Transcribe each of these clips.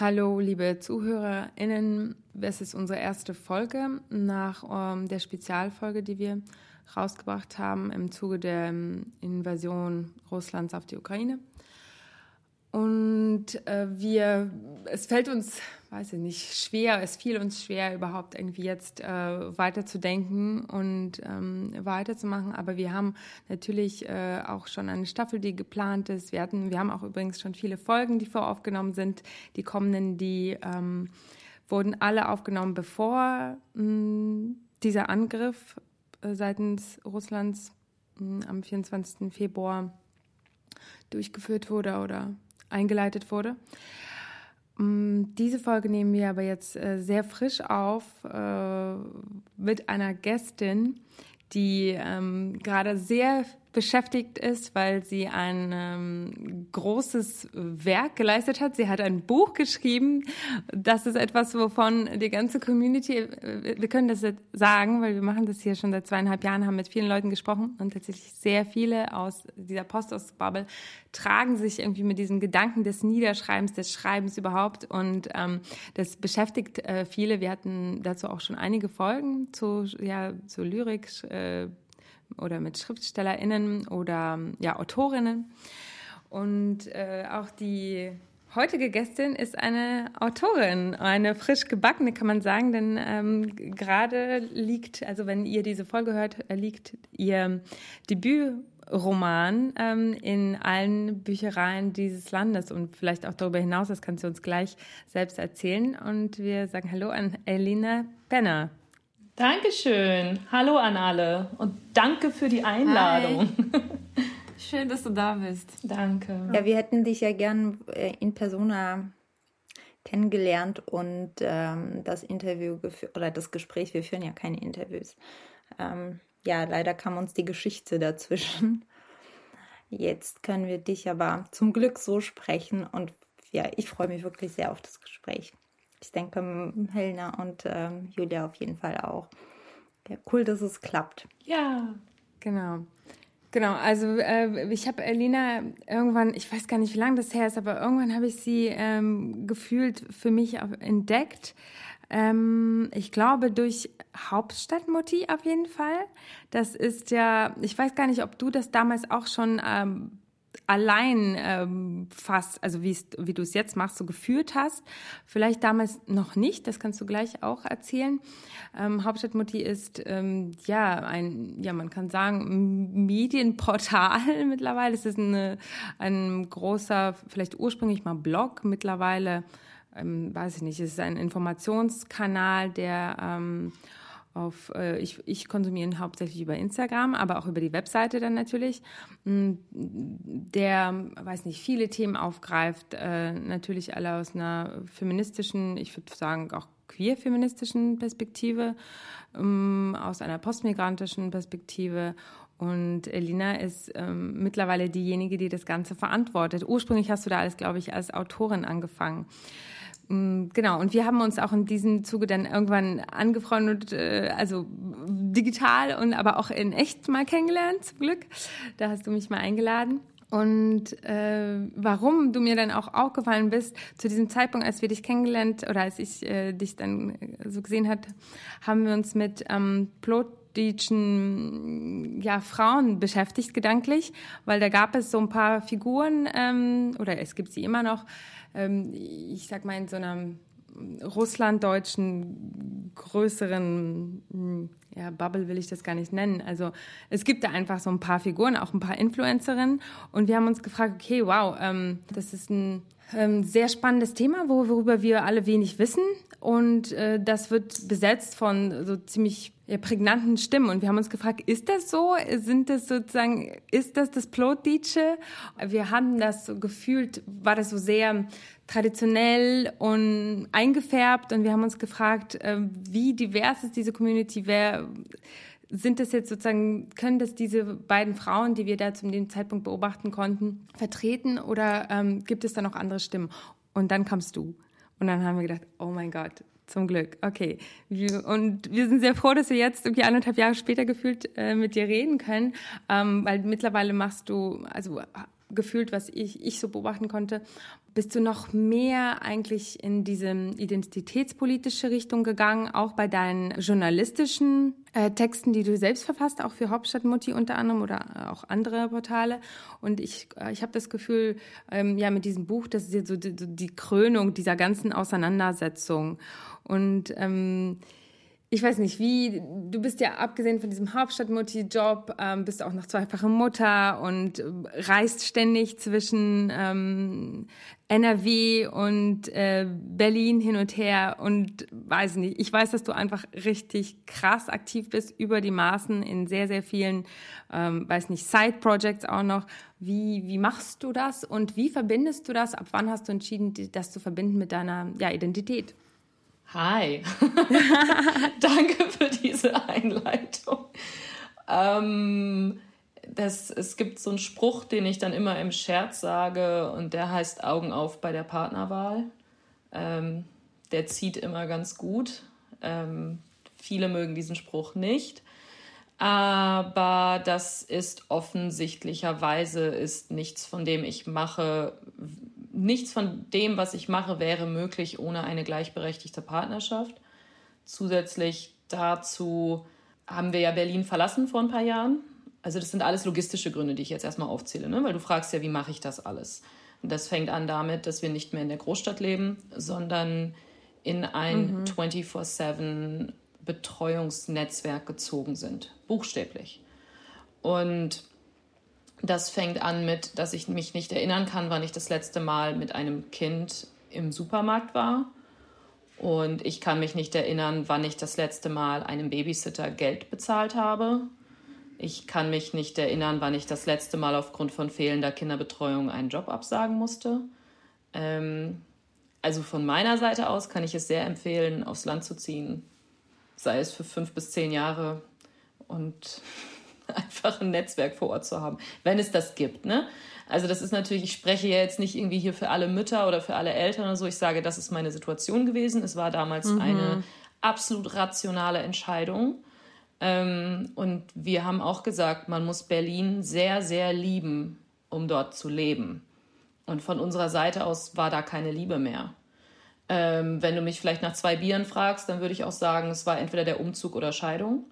Hallo, liebe ZuhörerInnen. Es ist unsere erste Folge nach ähm, der Spezialfolge, die wir rausgebracht haben im Zuge der ähm, Invasion Russlands auf die Ukraine. Und äh, wir, es fällt uns, weiß ich nicht, schwer, es fiel uns schwer, überhaupt irgendwie jetzt äh, weiterzudenken und ähm, weiterzumachen. Aber wir haben natürlich äh, auch schon eine Staffel, die geplant ist. Wir hatten, wir haben auch übrigens schon viele Folgen, die voraufgenommen sind. Die kommenden, die ähm, wurden alle aufgenommen, bevor mh, dieser Angriff äh, seitens Russlands mh, am 24. Februar durchgeführt wurde oder eingeleitet wurde. Mm, Diese Folge nehmen wir aber jetzt äh, sehr frisch auf äh, mit einer Gästin, die ähm, gerade sehr beschäftigt ist, weil sie ein ähm, großes Werk geleistet hat. Sie hat ein Buch geschrieben. Das ist etwas, wovon die ganze Community, äh, wir können das jetzt sagen, weil wir machen das hier schon seit zweieinhalb Jahren, haben mit vielen Leuten gesprochen und tatsächlich sehr viele aus dieser Post aus Bubble tragen sich irgendwie mit diesem Gedanken des Niederschreibens, des Schreibens überhaupt und ähm, das beschäftigt äh, viele. Wir hatten dazu auch schon einige Folgen zu, ja, zu Lyrik, äh, oder mit SchriftstellerInnen oder ja, Autorinnen. Und äh, auch die heutige Gästin ist eine Autorin, eine frisch gebackene, kann man sagen, denn ähm, gerade liegt, also wenn ihr diese Folge hört, liegt ihr Debütroman ähm, in allen Büchereien dieses Landes und vielleicht auch darüber hinaus, das kannst du uns gleich selbst erzählen. Und wir sagen Hallo an Elina Benner. Dankeschön. Hallo an alle und danke für die Einladung. Schön, dass du da bist. Danke. Ja, wir hätten dich ja gern äh, in Persona kennengelernt und ähm, das Interview geführt oder das Gespräch, wir führen ja keine Interviews. Ähm, ja, leider kam uns die Geschichte dazwischen. Jetzt können wir dich aber zum Glück so sprechen und ja, ich freue mich wirklich sehr auf das Gespräch. Ich denke, Helena und ähm, Julia auf jeden Fall auch. Ja, cool, dass es klappt. Ja. Genau. Genau, also äh, ich habe Elina irgendwann, ich weiß gar nicht, wie lange das her ist, aber irgendwann habe ich sie ähm, gefühlt für mich entdeckt. Ähm, ich glaube durch Hauptstadtmotiv auf jeden Fall. Das ist ja, ich weiß gar nicht, ob du das damals auch schon ähm, allein ähm, fast, also wie du es jetzt machst, so geführt hast. Vielleicht damals noch nicht, das kannst du gleich auch erzählen. Ähm, Hauptstadtmutti ist ähm, ja ein, ja man kann sagen, Medienportal mittlerweile. Es ist eine, ein großer, vielleicht ursprünglich mal Blog, mittlerweile, ähm, weiß ich nicht, es ist ein Informationskanal, der ähm, auf, äh, ich, ich konsumiere ihn hauptsächlich über Instagram, aber auch über die Webseite dann natürlich, mh, der, weiß nicht, viele Themen aufgreift, äh, natürlich alle aus einer feministischen, ich würde sagen auch queer-feministischen Perspektive, ähm, aus einer postmigrantischen Perspektive und Elina ist ähm, mittlerweile diejenige, die das Ganze verantwortet. Ursprünglich hast du da alles, glaube ich, als Autorin angefangen. Mm, Genau, und wir haben uns auch in diesem Zuge dann irgendwann angefreundet, äh, also digital und aber auch in echt mal kennengelernt, zum Glück. Da hast du mich mal eingeladen. Und äh, warum du mir dann auch aufgefallen bist, zu diesem Zeitpunkt, als wir dich kennengelernt oder als ich äh, dich dann äh, so gesehen hat, haben wir uns mit ähm, plotdeutschen ja, Frauen beschäftigt, gedanklich, weil da gab es so ein paar Figuren, ähm, oder es gibt sie immer noch, ähm, ich sag mal in so einer russlanddeutschen größeren ja, Bubble will ich das gar nicht nennen. Also es gibt da einfach so ein paar Figuren, auch ein paar Influencerinnen. Und wir haben uns gefragt, okay, wow, ähm, das ist ein ähm, sehr spannendes Thema, wo- worüber wir alle wenig wissen. und äh, das wird besetzt von so ziemlich ja, prägnanten Stimmen. Und wir haben uns gefragt, ist das so? Sind das sozusagen, ist das das Plotdietsche? Wir haben das so gefühlt, war das so sehr traditionell und eingefärbt und wir haben uns gefragt, äh, wie divers ist diese Community? Wer sind das jetzt sozusagen, können das diese beiden Frauen, die wir da zu dem Zeitpunkt beobachten konnten, vertreten oder ähm, gibt es da noch andere Stimmen? Und dann kamst du. Und dann haben wir gedacht, oh mein Gott, zum Glück, okay. Und wir sind sehr froh, dass wir jetzt irgendwie anderthalb Jahre später gefühlt äh, mit dir reden können, ähm, weil mittlerweile machst du, also gefühlt, was ich, ich so beobachten konnte, bist du noch mehr eigentlich in diese identitätspolitische Richtung gegangen, auch bei deinen journalistischen äh, Texten, die du selbst verfasst, auch für Hauptstadtmutti unter anderem oder auch andere Portale. Und ich, äh, ich habe das Gefühl, ähm, ja, mit diesem Buch, das ist jetzt so die, so die Krönung dieser ganzen Auseinandersetzung. Und ähm, ich weiß nicht, wie, du bist ja abgesehen von diesem Hauptstadtmutti-Job, ähm, bist auch noch zweifache Mutter und äh, reist ständig zwischen ähm, NRW und äh, Berlin hin und her und weiß nicht, ich weiß, dass du einfach richtig krass aktiv bist über die Maßen in sehr, sehr vielen, ähm, weiß nicht, Side-Projects auch noch. Wie, wie machst du das und wie verbindest du das? Ab wann hast du entschieden, das zu verbinden mit deiner ja, Identität? Hi. Danke für diese Einleitung. Ähm, das, es gibt so einen Spruch, den ich dann immer im Scherz sage und der heißt Augen auf bei der Partnerwahl. Ähm, der zieht immer ganz gut. Ähm, viele mögen diesen Spruch nicht. Aber das ist offensichtlicherweise ist nichts, von dem ich mache, nichts von dem, was ich mache, wäre möglich ohne eine gleichberechtigte Partnerschaft. Zusätzlich dazu haben wir ja Berlin verlassen vor ein paar Jahren. Also das sind alles logistische Gründe, die ich jetzt erstmal aufzähle, ne? weil du fragst ja, wie mache ich das alles? Und das fängt an damit, dass wir nicht mehr in der Großstadt leben, sondern in ein mhm. 24-7 Betreuungsnetzwerk gezogen sind, buchstäblich. Und das fängt an mit, dass ich mich nicht erinnern kann, wann ich das letzte Mal mit einem Kind im Supermarkt war. Und ich kann mich nicht erinnern, wann ich das letzte Mal einem Babysitter Geld bezahlt habe. Ich kann mich nicht erinnern, wann ich das letzte Mal aufgrund von fehlender Kinderbetreuung einen Job absagen musste. Ähm, also von meiner Seite aus kann ich es sehr empfehlen, aufs Land zu ziehen, sei es für fünf bis zehn Jahre und einfach ein Netzwerk vor Ort zu haben, wenn es das gibt. Ne? Also das ist natürlich, ich spreche ja jetzt nicht irgendwie hier für alle Mütter oder für alle Eltern oder so. Ich sage, das ist meine Situation gewesen. Es war damals mhm. eine absolut rationale Entscheidung. Ähm, und wir haben auch gesagt, man muss Berlin sehr, sehr lieben, um dort zu leben. Und von unserer Seite aus war da keine Liebe mehr. Ähm, wenn du mich vielleicht nach zwei Bieren fragst, dann würde ich auch sagen, es war entweder der Umzug oder Scheidung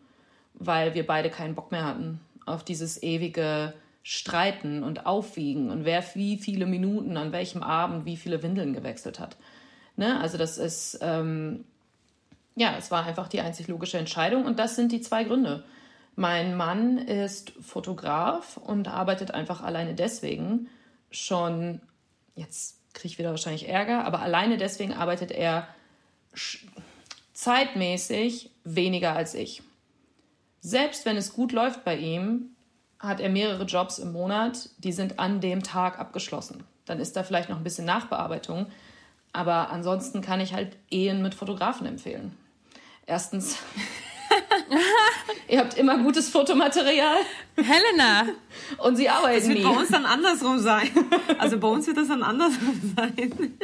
weil wir beide keinen Bock mehr hatten auf dieses ewige Streiten und Aufwiegen und wer wie viele Minuten an welchem Abend wie viele Windeln gewechselt hat. Ne? Also das ist, ähm, ja, es war einfach die einzig logische Entscheidung und das sind die zwei Gründe. Mein Mann ist Fotograf und arbeitet einfach alleine deswegen schon, jetzt kriege ich wieder wahrscheinlich Ärger, aber alleine deswegen arbeitet er zeitmäßig weniger als ich selbst wenn es gut läuft bei ihm, hat er mehrere Jobs im Monat, die sind an dem Tag abgeschlossen. Dann ist da vielleicht noch ein bisschen Nachbearbeitung. Aber ansonsten kann ich halt Ehen mit Fotografen empfehlen. Erstens, ihr habt immer gutes Fotomaterial. Helena! Und sie arbeiten Das wird nie. bei uns dann andersrum sein. Also bei uns wird das dann andersrum sein.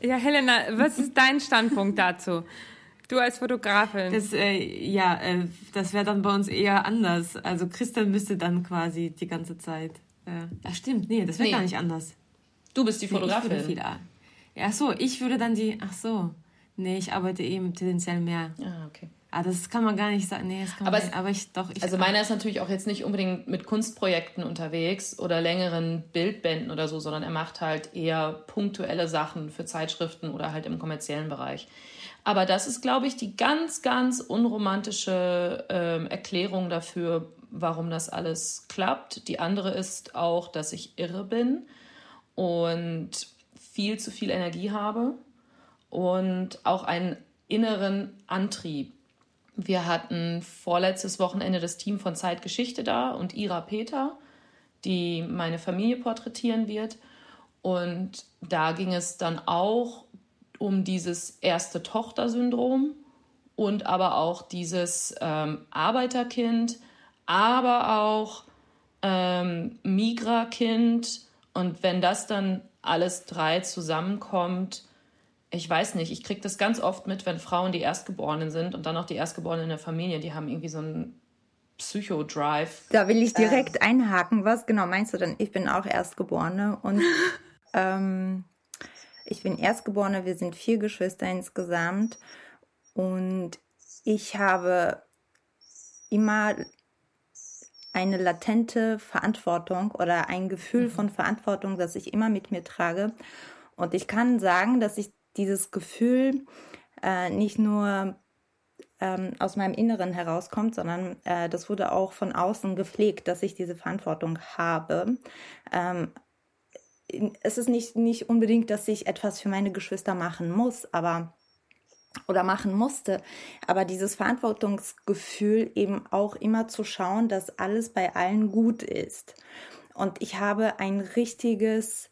Ja, Helena, was ist dein Standpunkt dazu? Du als Fotografin. Das, äh, ja, äh, das wäre dann bei uns eher anders. Also Christian müsste dann quasi die ganze Zeit. Äh, ach stimmt, nee, das wäre Nee. gar nicht anders. Du bist die Nee, ich Fotografin. viel, ah. ja, ach so, ich würde dann die. Ach so. Nee, ich arbeite eben tendenziell mehr. ah, okay. Ah, das kann man gar nicht sagen. Nee, das kann man Aber nicht. es- aber ich doch. Ich, Also meiner ist natürlich auch jetzt nicht unbedingt mit Kunstprojekten unterwegs oder längeren Bildbänden oder so, sondern er macht halt eher punktuelle Sachen für Zeitschriften oder halt im kommerziellen Bereich. Aber das ist, glaube ich, die ganz, ganz unromantische ähm, Erklärung dafür, warum das alles klappt. Die andere ist auch, dass ich irre bin und viel zu viel Energie habe und auch einen inneren Antrieb. Wir hatten vorletztes Wochenende das Team von Zeitgeschichte da und Ira Peter, die meine Familie porträtieren wird. Und da ging es dann auch um dieses erste Tochter-Syndrom und aber auch dieses ähm, Arbeiterkind, aber auch ähm, Migra-Kind. Und wenn das dann alles drei zusammenkommt, ich weiß nicht, ich kriege das ganz oft mit, wenn Frauen die Erstgeborenen sind und dann auch die Erstgeborenen in der Familie, die haben irgendwie so einen Psycho-Drive. Da will ich direkt ähm. einhaken. Was genau meinst du denn? Ich bin auch Erstgeborene und ähm, ich bin Erstgeborene, wir sind vier Geschwister insgesamt und ich habe immer eine latente Verantwortung oder ein Gefühl mhm. von Verantwortung, das ich immer mit mir trage. Und ich kann sagen, dass ich dieses Gefühl äh, nicht nur ähm, aus meinem Inneren herauskommt, sondern äh, das wurde auch von außen gepflegt, dass ich diese Verantwortung habe. Ähm, es ist nicht, nicht unbedingt, dass ich etwas für meine Geschwister machen muss, aber oder machen musste. Aber dieses Verantwortungsgefühl eben auch immer zu schauen, dass alles bei allen gut ist. Und ich habe ein richtiges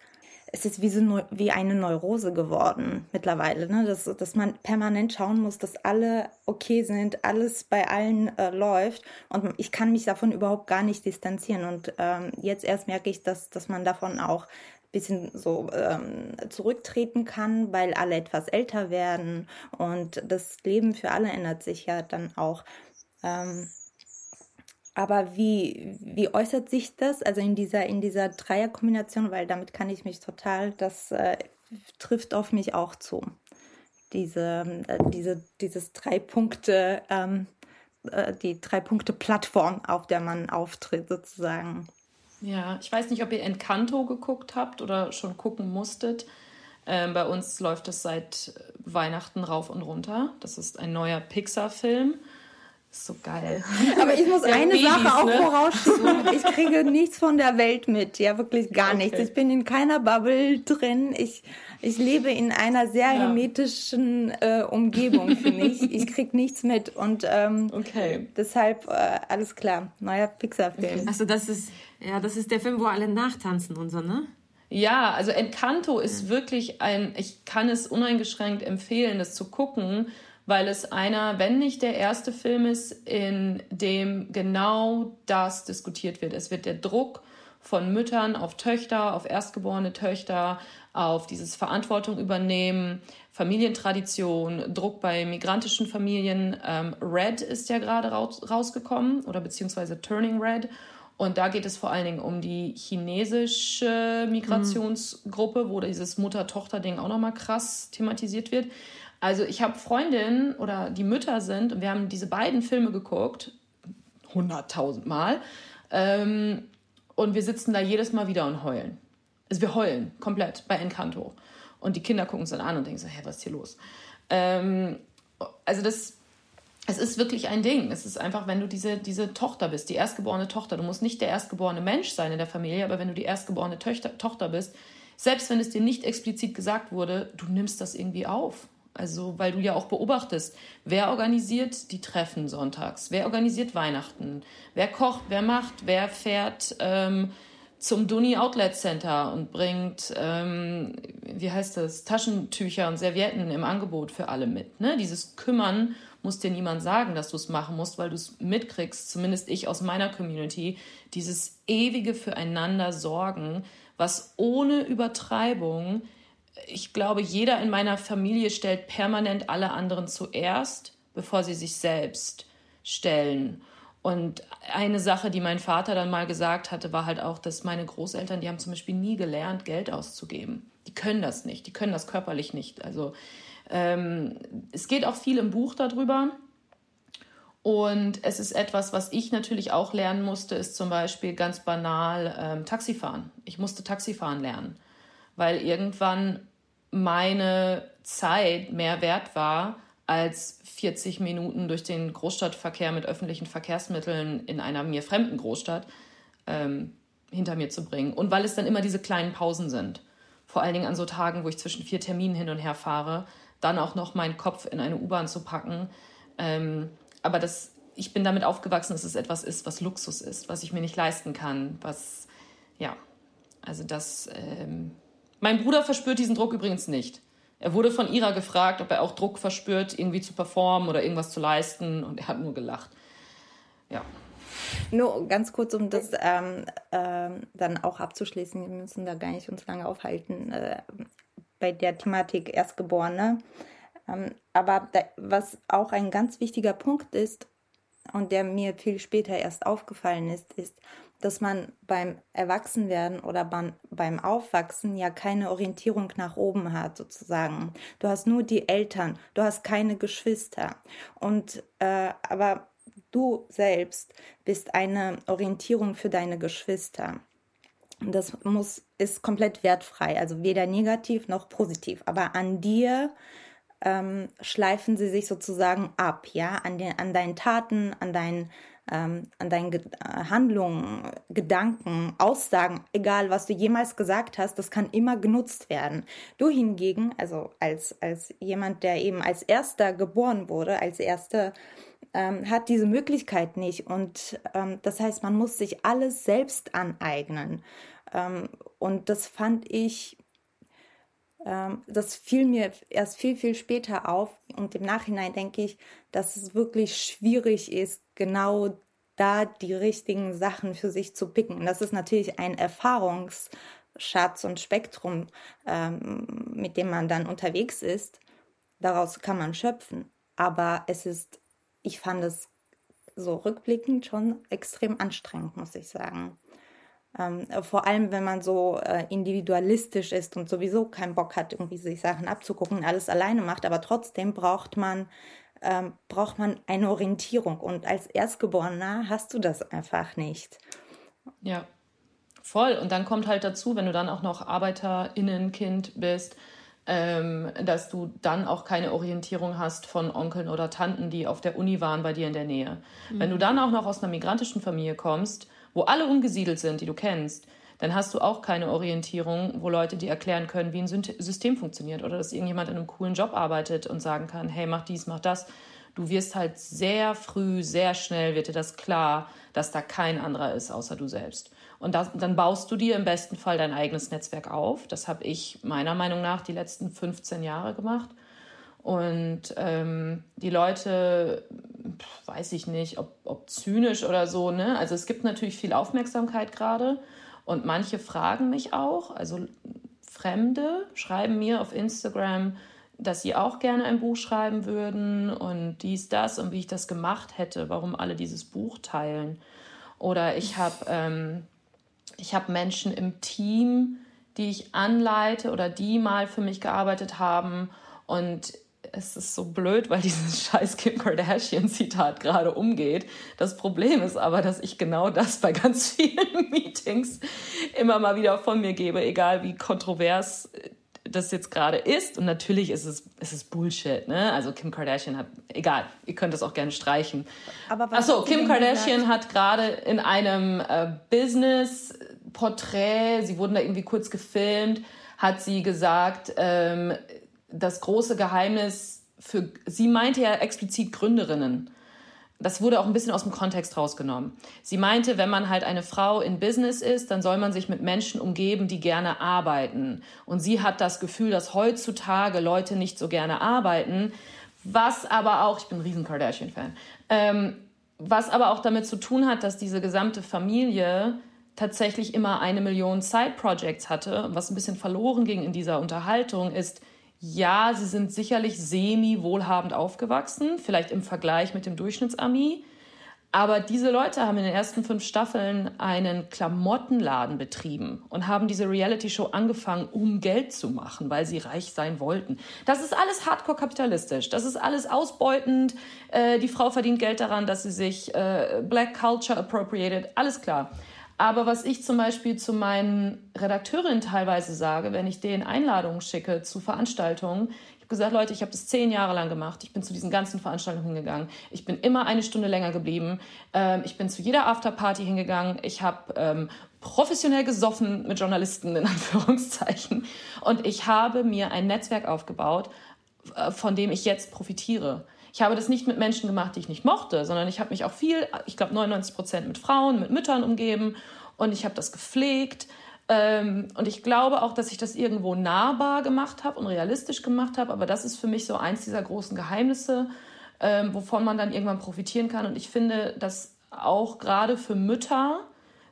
es ist wie, so, wie eine Neurose geworden mittlerweile, ne? dass, dass man permanent schauen muss, dass alle okay sind, alles bei allen äh, läuft und ich kann mich davon überhaupt gar nicht distanzieren und ähm, jetzt erst merke ich, dass, dass man davon auch bisschen so ähm, zurücktreten kann, weil alle etwas älter werden und das Leben für alle ändert sich ja dann auch. Ähm, aber wie, wie äußert sich das, also in dieser, in dieser Dreierkombination, weil damit kann ich mich total, das äh, trifft auf mich auch zu. Diese, äh, diese, dieses drei Punkte, ähm, äh, die drei Punkte Plattform, auf der man auftritt sozusagen. Ja, ich weiß nicht, ob ihr Encanto geguckt habt oder schon gucken musstet. Ähm, bei uns läuft es seit Weihnachten rauf und runter. Das ist ein neuer Pixar-Film so geil. Aber ich muss ja, eine Babys, Sache auch ne? vorausschieben. Ich kriege nichts von der Welt mit. Ja, wirklich gar okay. nichts. Ich bin in keiner Bubble drin. Ich, ich lebe in einer sehr ja. hermetischen äh, Umgebung für mich. Ich krieg nichts mit. Und ähm, okay. deshalb äh, alles klar. Neuer Pixar-Film. Okay. Also das ist, ja, das ist der Film, wo alle nachtanzen und so, ne? Ja, also Encanto ist wirklich ein, ich kann es uneingeschränkt empfehlen, das zu gucken, weil es einer, wenn nicht der erste Film ist, in dem genau das diskutiert wird. Es wird der Druck von Müttern auf Töchter, auf erstgeborene Töchter, auf dieses Verantwortung übernehmen, Familientradition, Druck bei migrantischen Familien. Ähm, Red ist ja gerade raus, rausgekommen oder beziehungsweise Turning Red. Und da geht es vor allen Dingen um die chinesische Migrationsgruppe, wo dieses Mutter-Tochter-Ding auch nochmal krass thematisiert wird. Also ich habe Freundinnen oder die Mütter sind und wir haben diese beiden Filme geguckt, hunderttausend Mal. Ähm, und wir sitzen da jedes Mal wieder und heulen. Also wir heulen komplett bei Encanto. Und die Kinder gucken uns dann an und denken so, hä, was ist hier los? Ähm, also das, es ist wirklich ein Ding. Es ist einfach, wenn du diese, diese Tochter bist, die erstgeborene Tochter. Du musst nicht der erstgeborene Mensch sein in der Familie, aber wenn du die erstgeborene Töchter, Tochter bist, selbst wenn es dir nicht explizit gesagt wurde, du nimmst das irgendwie auf. Also, weil du ja auch beobachtest, wer organisiert die Treffen sonntags, wer organisiert Weihnachten, wer kocht, wer macht, wer fährt ähm, zum Duni Outlet Center und bringt, ähm, wie heißt das, Taschentücher und Servietten im Angebot für alle mit. Ne? Dieses Kümmern muss dir niemand sagen, dass du es machen musst, weil du es mitkriegst, zumindest ich aus meiner Community, dieses ewige Füreinander sorgen, was ohne Übertreibung ich glaube, jeder in meiner Familie stellt permanent alle anderen zuerst, bevor sie sich selbst stellen. Und eine Sache, die mein Vater dann mal gesagt hatte, war halt auch, dass meine Großeltern, die haben zum Beispiel nie gelernt, Geld auszugeben. Die können das nicht, die können das körperlich nicht. Also ähm, es geht auch viel im Buch darüber. Und es ist etwas, was ich natürlich auch lernen musste, ist zum Beispiel ganz banal ähm, Taxifahren. Ich musste Taxifahren lernen weil irgendwann meine Zeit mehr wert war, als 40 Minuten durch den Großstadtverkehr mit öffentlichen Verkehrsmitteln in einer mir fremden Großstadt ähm, hinter mir zu bringen. Und weil es dann immer diese kleinen Pausen sind vor allen Dingen an so Tagen, wo ich zwischen vier Terminen hin und her fahre, dann auch noch meinen Kopf in eine U-Bahn zu packen. Ähm, aber das, ich bin damit aufgewachsen, dass es etwas ist, was Luxus ist, was ich mir nicht leisten kann, was, ja, also das, ähm, mein Bruder verspürt diesen Druck übrigens nicht. Er wurde von Ira gefragt, ob er auch Druck verspürt, irgendwie zu performen oder irgendwas zu leisten und er hat nur gelacht. Ja. Nur ganz kurz, um das ähm, äh, dann auch abzuschließen, wir müssen da gar nicht uns lange aufhalten, äh, bei der Thematik Erstgeborene. Ähm, aber da, was auch ein ganz wichtiger Punkt ist und der mir viel später erst aufgefallen ist, ist, dass man beim Erwachsenwerden oder beim, Aufwachsen ja keine Orientierung nach oben hat, sozusagen. Du hast nur die Eltern, du hast keine Geschwister. Und äh, aber du selbst bist eine Orientierung für deine Geschwister. Das muss, ist komplett wertfrei, also weder negativ noch positiv. Aber an dir ähm, schleifen sie sich sozusagen ab, ja, an, den, an deinen Taten, an deinen, ähm, an deinen Ge äh, Handlungen, Gedanken, Aussagen, egal was du jemals gesagt hast, das kann immer genutzt werden. Du hingegen, also als, als jemand, der eben als erster geboren wurde, als erster ähm, hat diese Möglichkeit nicht. Und ähm, das heißt, man muss sich alles selbst aneignen. Ähm, und das fand ich, ähm, das fiel mir erst viel, viel später auf. Und im Nachhinein denke ich, dass es wirklich schwierig ist, genau da die richtigen Sachen für sich zu picken. Das ist natürlich ein Erfahrungsschatz und Spektrum, ähm, mit dem man dann unterwegs ist. Daraus kann man schöpfen. Aber es ist ich fand es so rückblickend schon extrem anstrengend, muss ich sagen. Ähm, vor allem, wenn man so äh, individualistisch ist und sowieso keinen Bock hat, irgendwie sich Sachen abzugucken, alles alleine macht, aber trotzdem braucht man, ähm, braucht man eine Orientierung. Und als Erstgeborener hast du das einfach nicht. Ja, voll. Und dann kommt halt dazu, wenn du dann auch noch Arbeiterinnenkind bist, ähm, dass du dann auch keine Orientierung hast von Onkeln oder Tanten, die auf der Uni waren bei dir in der Nähe. Mhm. Wenn du dann auch noch aus einer migrantischen Familie kommst, wo alle umgesiedelt sind, die du kennst, dann hast du auch keine Orientierung, wo Leute dir erklären können, wie ein System funktioniert oder dass irgendjemand in einem coolen Job arbeitet und sagen kann, hey, mach dies, mach das. Du wirst halt sehr früh, sehr schnell wird dir das klar, dass da kein anderer ist außer du selbst. Und das, dann baust du dir im besten Fall dein eigenes Netzwerk auf. Das habe ich meiner Meinung nach die letzten 15 Jahre gemacht. Und ähm, die Leute, weiß ich nicht, ob, ob zynisch oder so, ne? Also es gibt natürlich viel Aufmerksamkeit gerade. Und manche fragen mich auch, also Fremde schreiben mir auf Instagram, dass sie auch gerne ein Buch schreiben würden und dies, das und wie ich das gemacht hätte, warum alle dieses Buch teilen. Oder ich habe ähm, habe Menschen im Team, die ich anleite oder die mal für mich gearbeitet haben. Und es ist so blöd, weil dieses scheiß Kim Kardashian-Zitat gerade umgeht. Das Problem ist aber, dass ich genau das bei ganz vielen Meetings immer mal wieder von mir gebe, egal wie kontrovers das jetzt gerade ist. Und natürlich ist es, ist es Bullshit, ne? Also Kim Kardashian hat, egal, ihr könnt das auch gerne streichen. Aber Achso, Kim Kardashian gesagt? hat gerade in einem äh, Business-Porträt, sie wurden da irgendwie kurz gefilmt, hat sie gesagt, ähm, das große Geheimnis für, sie meinte ja explizit Gründerinnen das wurde auch ein bisschen aus dem Kontext rausgenommen. Sie meinte, wenn man halt eine Frau in Business ist, dann soll man sich mit Menschen umgeben, die gerne arbeiten. Und sie hat das Gefühl, dass heutzutage Leute nicht so gerne arbeiten, was aber auch, ich bin ein riesen Kardashian-Fan, ähm, was aber auch damit zu tun hat, dass diese gesamte Familie tatsächlich immer eine Million Side-Projects hatte. Was ein bisschen verloren ging in dieser Unterhaltung ist, ja, sie sind sicherlich semi-wohlhabend aufgewachsen, vielleicht im Vergleich mit dem Durchschnittsami. Aber diese Leute haben in den ersten fünf Staffeln einen Klamottenladen betrieben und haben diese Reality-Show angefangen, um Geld zu machen, weil sie reich sein wollten. Das ist alles hardcore kapitalistisch. Das ist alles ausbeutend. Äh, die Frau verdient Geld daran, dass sie sich äh, Black Culture appropriated. Alles klar. Aber was ich zum Beispiel zu meinen Redakteurinnen teilweise sage, wenn ich denen Einladungen schicke zu Veranstaltungen, ich habe gesagt, Leute, ich habe das zehn Jahre lang gemacht. Ich bin zu diesen ganzen Veranstaltungen hingegangen. Ich bin immer eine Stunde länger geblieben. Ähm, ich bin zu jeder Afterparty hingegangen. Ich habe ähm, professionell gesoffen mit Journalisten in Anführungszeichen. Und ich habe mir ein Netzwerk aufgebaut, äh, von dem ich jetzt profitiere. Ich habe das nicht mit Menschen gemacht, die ich nicht mochte, sondern ich habe mich auch viel, ich glaube 99 Prozent mit Frauen, mit Müttern umgeben und ich habe das gepflegt. Ähm, und ich glaube auch, dass ich das irgendwo nahbar gemacht habe und realistisch gemacht habe. Aber das ist für mich so eins dieser großen Geheimnisse, ähm, wovon man dann irgendwann profitieren kann. Und ich finde, dass auch gerade für Mütter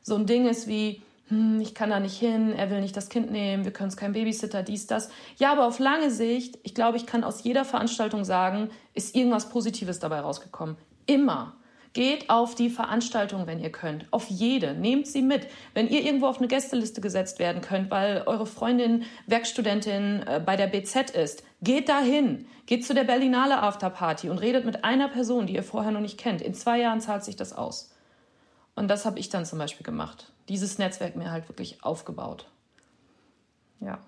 so ein Ding ist wie, hm, ich kann da nicht hin, er will nicht das Kind nehmen, wir können es kein Babysitter, dies, das. Ja, aber auf lange Sicht, ich glaube, ich kann aus jeder Veranstaltung sagen, ist irgendwas Positives dabei rausgekommen. Immer. Geht auf die Veranstaltung, wenn ihr könnt. Auf jede. Nehmt sie mit. Wenn ihr irgendwo auf eine Gästeliste gesetzt werden könnt, weil eure Freundin Werkstudentin äh, bei der BZ ist, geht dahin. Geht zu der Berlinale Afterparty und redet mit einer Person, die ihr vorher noch nicht kennt. In zwei Jahren zahlt sich das aus. Und das habe ich dann zum Beispiel gemacht. Dieses Netzwerk mir halt wirklich aufgebaut. Ja.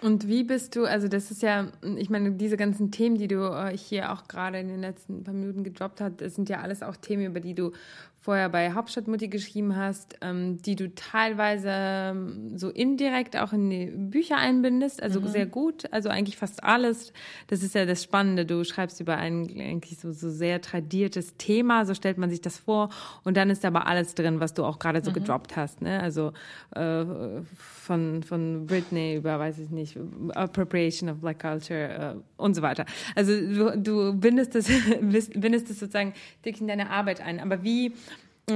Und wie bist du, also das ist ja, ich meine, diese ganzen Themen, die du äh, hier auch gerade in den letzten paar Minuten gedroppt hast, das sind ja alles auch Themen, über die du vorher bei Hauptstadtmutti geschrieben hast, ähm, die du teilweise ähm, so indirekt auch in die Bücher einbindest, also mhm. sehr gut, also eigentlich fast alles. Das ist ja das Spannende. Du schreibst über ein eigentlich so, so sehr tradiertes Thema, so stellt man sich das vor, und dann ist aber alles drin, was du auch gerade so mhm. gedroppt hast, ne? Also äh, von von Britney über, weiß ich nicht, Appropriation of Black Culture äh, und so weiter. Also du, du bindest das bindest das sozusagen dick in deine Arbeit ein. Aber wie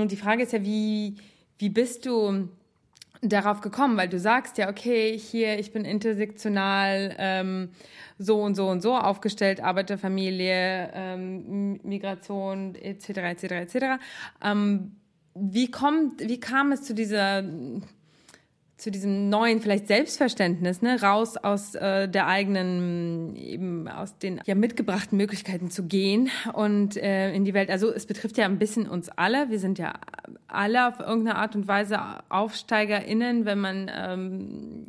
und die Frage ist ja, wie, wie bist du darauf gekommen? Weil du sagst ja, okay, hier, ich bin intersektional ähm, so und so und so aufgestellt, Arbeiterfamilie, ähm, Migration, etc., etc., etc. Ähm, wie, kommt, wie kam es zu dieser zu diesem neuen vielleicht Selbstverständnis, ne, raus aus äh, der eigenen, eben aus den ja mitgebrachten Möglichkeiten zu gehen und äh, in die Welt. Also es betrifft ja ein bisschen uns alle. Wir sind ja alle auf irgendeine Art und Weise AufsteigerInnen, wenn man ähm,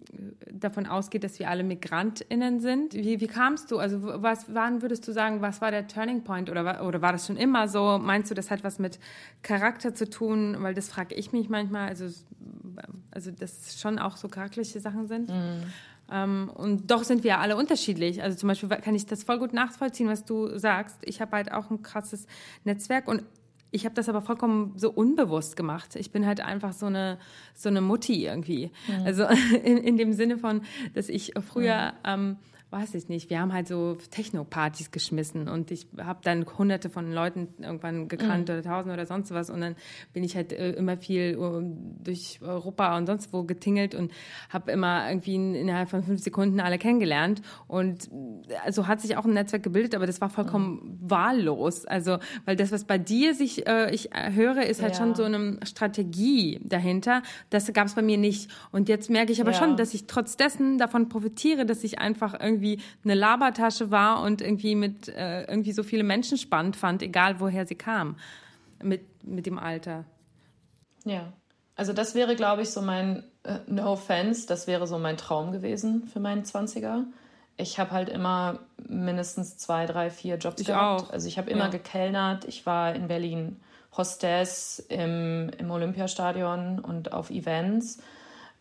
davon ausgeht, dass wir alle MigrantInnen sind. Wie, wie kamst du? Also was wann würdest du sagen, was war der Turning Point oder, oder war das schon immer so? Meinst du, das hat was mit Charakter zu tun? Weil das frage ich mich manchmal. Also, also das schon auch so charakterliche Sachen sind. Mhm. Ähm, und doch sind wir alle unterschiedlich. Also zum Beispiel kann ich das voll gut nachvollziehen, was du sagst. Ich habe halt auch ein krasses Netzwerk und ich habe das aber vollkommen so unbewusst gemacht. Ich bin halt einfach so eine so eine Mutti irgendwie. Mhm. Also in, in dem Sinne von, dass ich früher mhm. ähm, weiß ich nicht, wir haben halt so Techno-Partys geschmissen und ich habe dann hunderte von Leuten irgendwann gekannt mhm. oder tausend oder sonst was und dann bin ich halt äh, immer viel uh, durch Europa und sonst wo getingelt und habe immer irgendwie in, innerhalb von fünf Sekunden alle kennengelernt und also hat sich auch ein Netzwerk gebildet, aber das war vollkommen mhm. wahllos, also weil das, was bei dir sich äh, ich höre, ist halt ja. schon so eine Strategie dahinter, das gab es bei mir nicht und jetzt merke ich aber ja. schon, dass ich trotz dessen davon profitiere, dass ich einfach irgendwie irgendwie eine Labertasche war und irgendwie mit äh, irgendwie so viele Menschen spannend fand, egal woher sie kam, mit, mit dem Alter. Ja, also das wäre, glaube ich, so mein, äh, no offense, das wäre so mein Traum gewesen für meinen 20er. Ich habe halt immer mindestens zwei, drei, vier Jobs ich gehabt. Auch. Also ich habe immer ja. gekellnert. Ich war in Berlin Hostess im, im Olympiastadion und auf Events.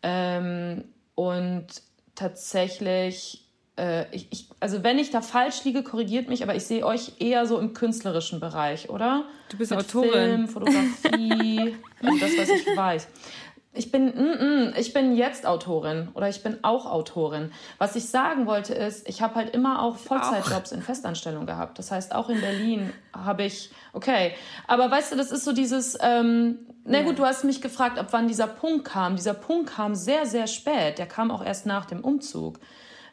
Ähm, und tatsächlich äh, ich, ich, also wenn ich da falsch liege, korrigiert mich, aber ich sehe euch eher so im künstlerischen Bereich, oder? Du bist Mit Autorin. Film, Fotografie, das, was ich weiß. Ich bin, mm, mm, ich bin jetzt Autorin oder ich bin auch Autorin. Was ich sagen wollte ist, ich habe halt immer auch Vollzeitjobs in Festanstellung gehabt. Das heißt, auch in Berlin habe ich, okay. Aber weißt du, das ist so dieses, ähm, na gut, du hast mich gefragt, ab wann dieser Punkt kam. Dieser Punkt kam sehr, sehr spät. Der kam auch erst nach dem Umzug.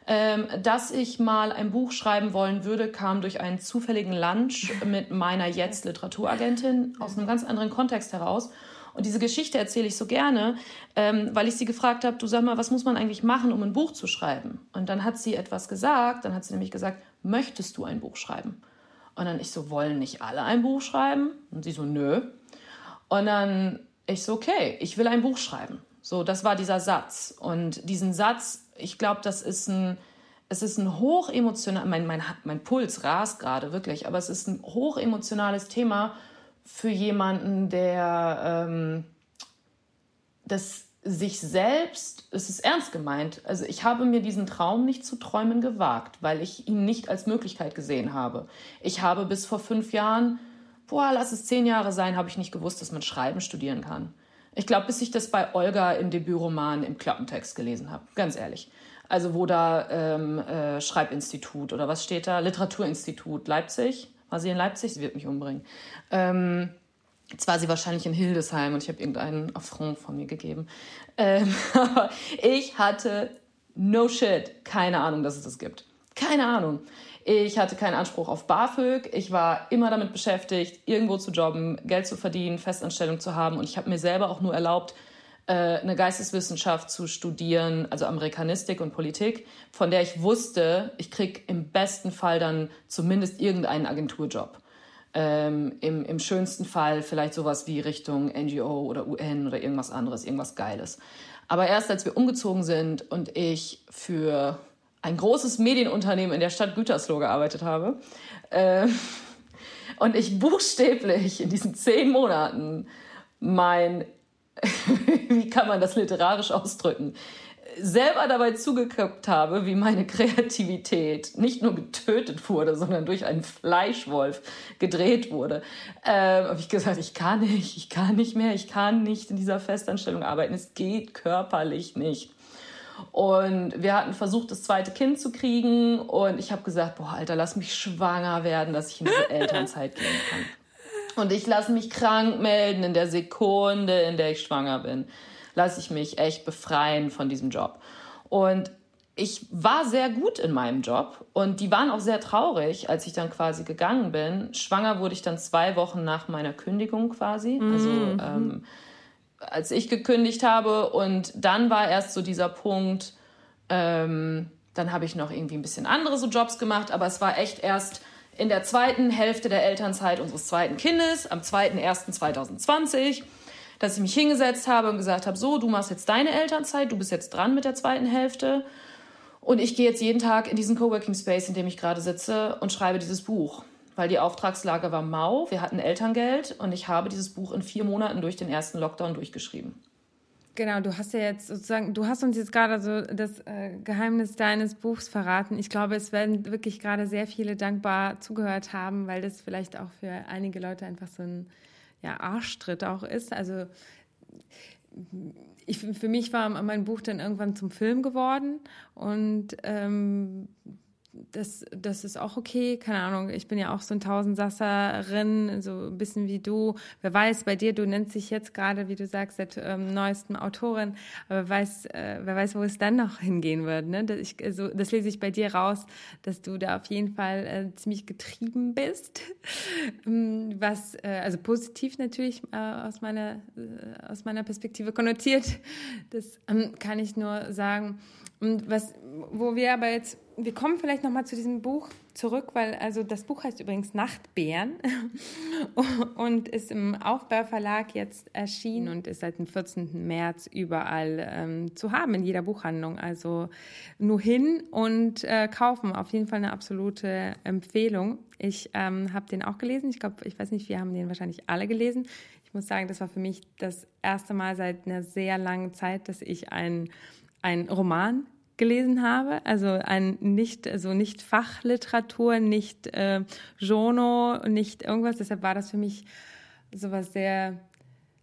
Ähm, dass ich mal ein Buch schreiben wollen würde, kam durch einen zufälligen Lunch mit meiner jetzt Literaturagentin aus einem ganz anderen Kontext heraus. Und diese Geschichte erzähle ich so gerne, ähm, weil ich sie gefragt habe, du sag mal, was muss man eigentlich machen, um ein Buch zu schreiben? Und dann hat sie etwas gesagt, dann hat sie nämlich gesagt, möchtest du ein Buch schreiben? Und dann ich so, wollen nicht alle ein Buch schreiben? Und sie so, nö. Und dann ich so, okay, ich will ein Buch schreiben. So, das war dieser Satz. Und diesen Satz ich glaube, das ist ein, es ist ein hochemotional, mein, mein, mein Puls rast gerade wirklich, aber es ist ein hochemotionales Thema für jemanden, der ähm, das sich selbst, es ist ernst gemeint. Also ich habe mir diesen Traum nicht zu träumen gewagt, weil ich ihn nicht als Möglichkeit gesehen habe. Ich habe bis vor fünf Jahren, boah, lass es zehn Jahre sein, habe ich nicht gewusst, dass man Schreiben studieren kann. Ich glaube, bis ich das bei Olga im Debütroman im Klappentext gelesen habe, ganz ehrlich. Also wo da ähm, äh, Schreibinstitut oder was steht da? Literaturinstitut Leipzig. War sie in Leipzig? Sie wird mich umbringen. Ähm, Jetzt war sie wahrscheinlich in Hildesheim und ich habe irgendeinen Affront von mir gegeben. Ähm, aber ich hatte no shit, keine Ahnung, dass es das gibt. Keine Ahnung. Ich hatte keinen Anspruch auf BAföG. Ich war immer damit beschäftigt, irgendwo zu jobben, Geld zu verdienen, Festanstellung zu haben. Und ich habe mir selber auch nur erlaubt, äh, eine Geisteswissenschaft zu studieren, also Amerikanistik und Politik, von der ich wusste, ich kriege im besten Fall dann zumindest irgendeinen Agenturjob. Ähm, im, Im schönsten Fall vielleicht sowas wie Richtung NGO oder UN oder irgendwas anderes, irgendwas Geiles. Aber erst als wir umgezogen sind und ich für ein großes Medienunternehmen in der Stadt Gütersloh gearbeitet habe. Äh, und ich buchstäblich in diesen zehn Monaten mein, wie kann man das literarisch ausdrücken, selber dabei zugeguckt habe, wie meine Kreativität nicht nur getötet wurde, sondern durch einen Fleischwolf gedreht wurde, äh, habe ich gesagt, ich kann nicht, ich kann nicht mehr, ich kann nicht in dieser Festanstellung arbeiten, es geht körperlich nicht. Und wir hatten versucht, das zweite Kind zu kriegen und ich habe gesagt, boah, Alter, lass mich schwanger werden, dass ich in diese Elternzeit gehen kann. Und ich lasse mich krank melden in der Sekunde, in der ich schwanger bin lasse ich mich echt befreien von diesem Job. Und ich war sehr gut in meinem Job und die waren auch sehr traurig, als ich dann quasi gegangen bin. Schwanger wurde ich dann zwei Wochen nach meiner Kündigung quasi, mhm. also ähm, als ich gekündigt habe. Und dann war erst so dieser Punkt, ähm, dann habe ich noch irgendwie ein bisschen andere so Jobs gemacht, aber es war echt erst in der zweiten Hälfte der Elternzeit unseres zweiten Kindes, am 2.1.2020 dass ich mich hingesetzt habe und gesagt habe, so, du machst jetzt deine Elternzeit, du bist jetzt dran mit der zweiten Hälfte. Und ich gehe jetzt jeden Tag in diesen Coworking Space, in dem ich gerade sitze und schreibe dieses Buch, weil die Auftragslage war mau, wir hatten Elterngeld und ich habe dieses Buch in vier Monaten durch den ersten Lockdown durchgeschrieben. Genau, du hast ja jetzt sozusagen, du hast uns jetzt gerade so das äh, Geheimnis deines Buchs verraten. Ich glaube, es werden wirklich gerade sehr viele dankbar zugehört haben, weil das vielleicht auch für einige Leute einfach so ein ja, Arschtritt auch ist. Also ich, für mich war mein Buch dann irgendwann zum Film geworden und ähm, das, das ist auch okay. Keine Ahnung, ich bin ja auch so ein Tausendsasserin, so ein bisschen wie du. Wer weiß, bei dir, du nennst dich jetzt gerade, wie du sagst, seit ähm, neuestem Autorin, aber wer weiß, äh, wer weiß, wo es dann noch hingehen wird. Ne? Das, ich, also, das lese ich bei dir raus, dass du da auf jeden Fall äh, ziemlich getrieben bist. Ähm, was, äh, also positiv natürlich äh, aus, meiner, äh, aus meiner Perspektive konnotiert. Das ähm, kann ich nur sagen. Und was, wo wir aber jetzt, wir kommen vielleicht nochmal zu diesem Buch zurück, weil also das Buch heißt übrigens Nachtbären und ist im Aufbauverlag jetzt erschienen und ist seit dem 14. März überall ähm, zu haben in jeder Buchhandlung. Also nur hin und äh, kaufen. Auf jeden Fall eine absolute Empfehlung. Ich ähm, habe den auch gelesen. Ich glaube, ich weiß nicht, wir haben den wahrscheinlich alle gelesen. Ich muss sagen, das war für mich das erste Mal seit einer sehr langen Zeit, dass ich einen ein Roman gelesen habe, also ein nicht, also nicht Fachliteratur, nicht äh, Journal, nicht irgendwas. Deshalb war das für mich sowas sehr,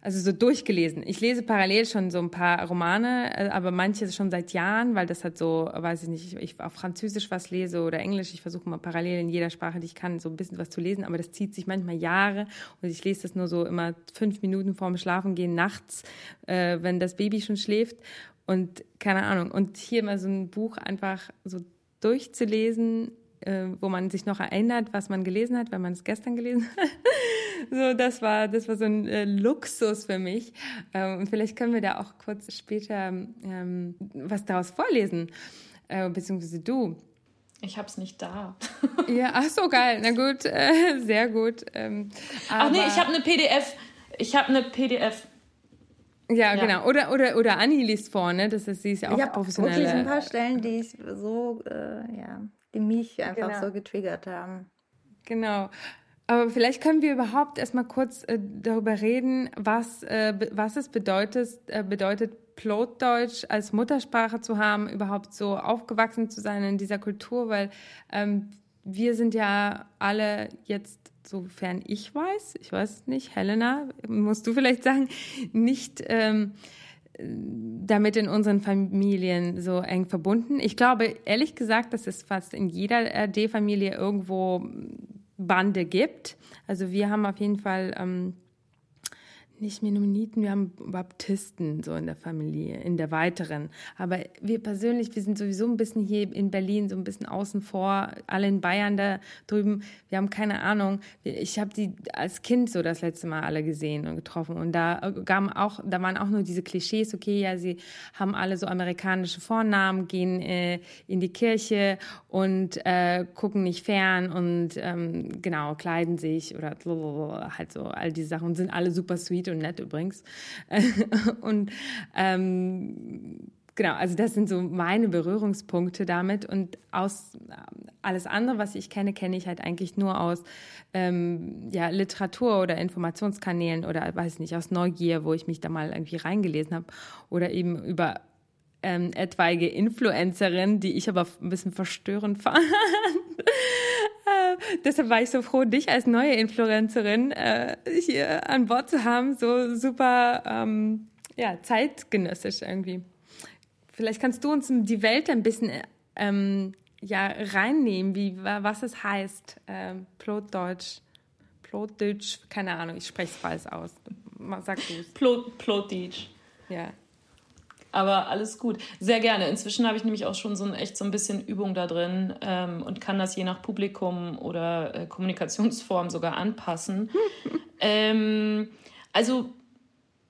also so durchgelesen. Ich lese parallel schon so ein paar Romane, äh, aber manche schon seit Jahren, weil das halt so, weiß ich nicht, ich auf Französisch was lese oder Englisch. Ich versuche mal parallel in jeder Sprache, die ich kann, so ein bisschen was zu lesen, aber das zieht sich manchmal Jahre und ich lese das nur so immer fünf Minuten vorm Schlafengehen nachts, äh, wenn das Baby schon schläft. Und keine Ahnung. Und hier mal so ein Buch einfach so durchzulesen, äh, wo man sich noch erinnert, was man gelesen hat, wenn man es gestern gelesen hat. so, das war, das war so ein äh, Luxus für mich. Ähm, und vielleicht können wir da auch kurz später ähm, was daraus vorlesen, äh, beziehungsweise du. Ich hab's nicht da. ja, ach so, geil. Na gut, äh, sehr gut. Ähm, ach nee, ich habe eine PDF. Ich habe eine PDF. Ja, ja, genau. Oder, oder, oder Anni liest vor, ne? Das ist, sie ist ja auch ich professionell. wirklich ein paar Stellen, die ich so, äh, ja, die mich einfach genau. so getriggert haben. Genau. Aber vielleicht können wir überhaupt erstmal kurz äh, darüber reden, was, äh, was es bedeutet, äh, bedeutet Plotdeutsch als Muttersprache zu haben, überhaupt so aufgewachsen zu sein in dieser Kultur, weil ähm, wir sind ja alle jetzt, sofern ich weiß, ich weiß nicht, Helena, musst du vielleicht sagen, nicht ähm, damit in unseren Familien so eng verbunden. Ich glaube, ehrlich gesagt, dass es fast in jeder D-Familie irgendwo Bande gibt. Also wir haben auf jeden Fall ähm, nicht Mennoniten, wir haben Baptisten so in der Familie, in der weiteren. Aber wir persönlich, wir sind sowieso ein bisschen hier in Berlin, so ein bisschen außen vor, alle in Bayern da drüben. Wir haben keine Ahnung. Ich habe die als Kind so das letzte Mal alle gesehen und getroffen. Und da gaben auch, da waren auch nur diese Klischees, okay, ja, sie haben alle so amerikanische Vornamen, gehen äh, in die Kirche und äh, gucken nicht fern und ähm, genau, kleiden sich oder halt so all diese Sachen und sind alle super sweet und nett übrigens. und ähm, genau, also das sind so meine Berührungspunkte damit. Und aus alles andere, was ich kenne, kenne ich halt eigentlich nur aus ähm, ja, Literatur oder Informationskanälen oder weiß nicht, aus Neugier, wo ich mich da mal irgendwie reingelesen habe. Oder eben über ähm, etwaige Influencerin, die ich aber ein bisschen verstörend fand. deshalb war ich so froh, dich als neue Influencerin äh, hier an Bord zu haben. So super ähm, ja, zeitgenössisch irgendwie. Vielleicht kannst du uns die Welt ein bisschen ähm, ja, reinnehmen, wie, was es heißt. Ähm, Plotdeutsch, Plotdeutsch, keine Ahnung, ich spreche es falsch aus. Sag du es. Plot, Plotdeutsch. Ja. Aber alles gut. Sehr gerne. Inzwischen habe ich nämlich auch schon so ein, echt so ein bisschen Übung da drin ähm, und kann das je nach Publikum oder äh, Kommunikationsform sogar anpassen. ähm, also,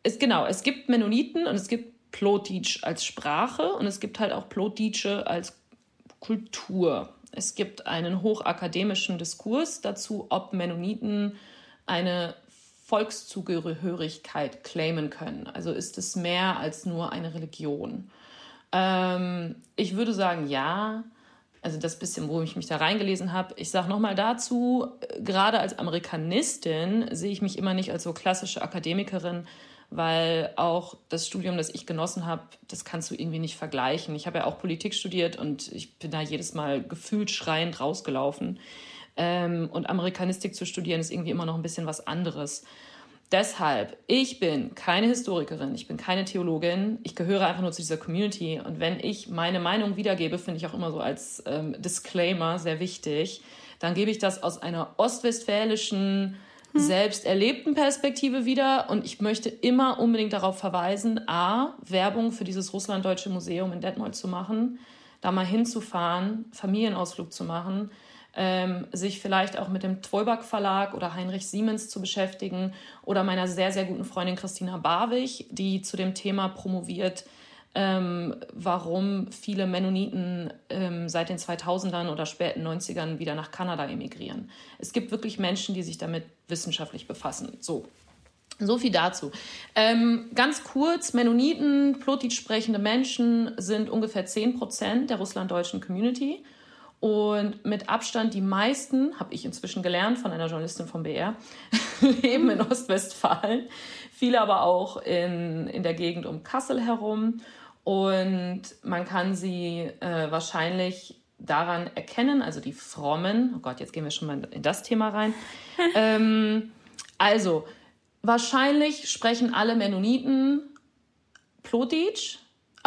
es, genau, es gibt Mennoniten und es gibt Plotitsch als Sprache und es gibt halt auch Plotitsche als Kultur. Es gibt einen hochakademischen Diskurs dazu, ob Mennoniten eine Volkszugehörigkeit claimen können. Also ist es mehr als nur eine Religion. Ähm, ich würde sagen, ja. Also das bisschen, wo ich mich da reingelesen habe. Ich sage nochmal dazu, gerade als Amerikanistin sehe ich mich immer nicht als so klassische Akademikerin, weil auch das Studium, das ich genossen habe, das kannst du irgendwie nicht vergleichen. Ich habe ja auch Politik studiert und ich bin da jedes Mal gefühlt schreiend rausgelaufen. Ähm, und Amerikanistik zu studieren ist irgendwie immer noch ein bisschen was anderes. Deshalb, ich bin keine Historikerin, ich bin keine Theologin, ich gehöre einfach nur zu dieser Community. Und wenn ich meine Meinung wiedergebe, finde ich auch immer so als ähm, Disclaimer sehr wichtig, dann gebe ich das aus einer ostwestfälischen, hm. selbst erlebten Perspektive wieder. Und ich möchte immer unbedingt darauf verweisen, a, Werbung für dieses Russlanddeutsche Museum in Detmold zu machen, da mal hinzufahren, Familienausflug zu machen ähm, sich vielleicht auch mit dem Twolbach Verlag oder Heinrich Siemens zu beschäftigen oder meiner sehr, sehr guten Freundin Christina Barwig, die zu dem Thema promoviert, ähm, warum viele Mennoniten ähm, seit den 2000ern oder späten 90ern wieder nach Kanada emigrieren. Es gibt wirklich Menschen, die sich damit wissenschaftlich befassen. So, so viel dazu. Ähm, ganz kurz, Mennoniten, Plotit sprechende Menschen sind ungefähr 10 Prozent der russlanddeutschen Community. Und mit Abstand die meisten, habe ich inzwischen gelernt von einer Journalistin vom BR, leben in Ostwestfalen, viele aber auch in, in der Gegend um Kassel herum. Und man kann sie äh, wahrscheinlich daran erkennen, also die Frommen, oh Gott, jetzt gehen wir schon mal in das Thema rein. ähm, also, wahrscheinlich sprechen alle Mennoniten Plotitsch,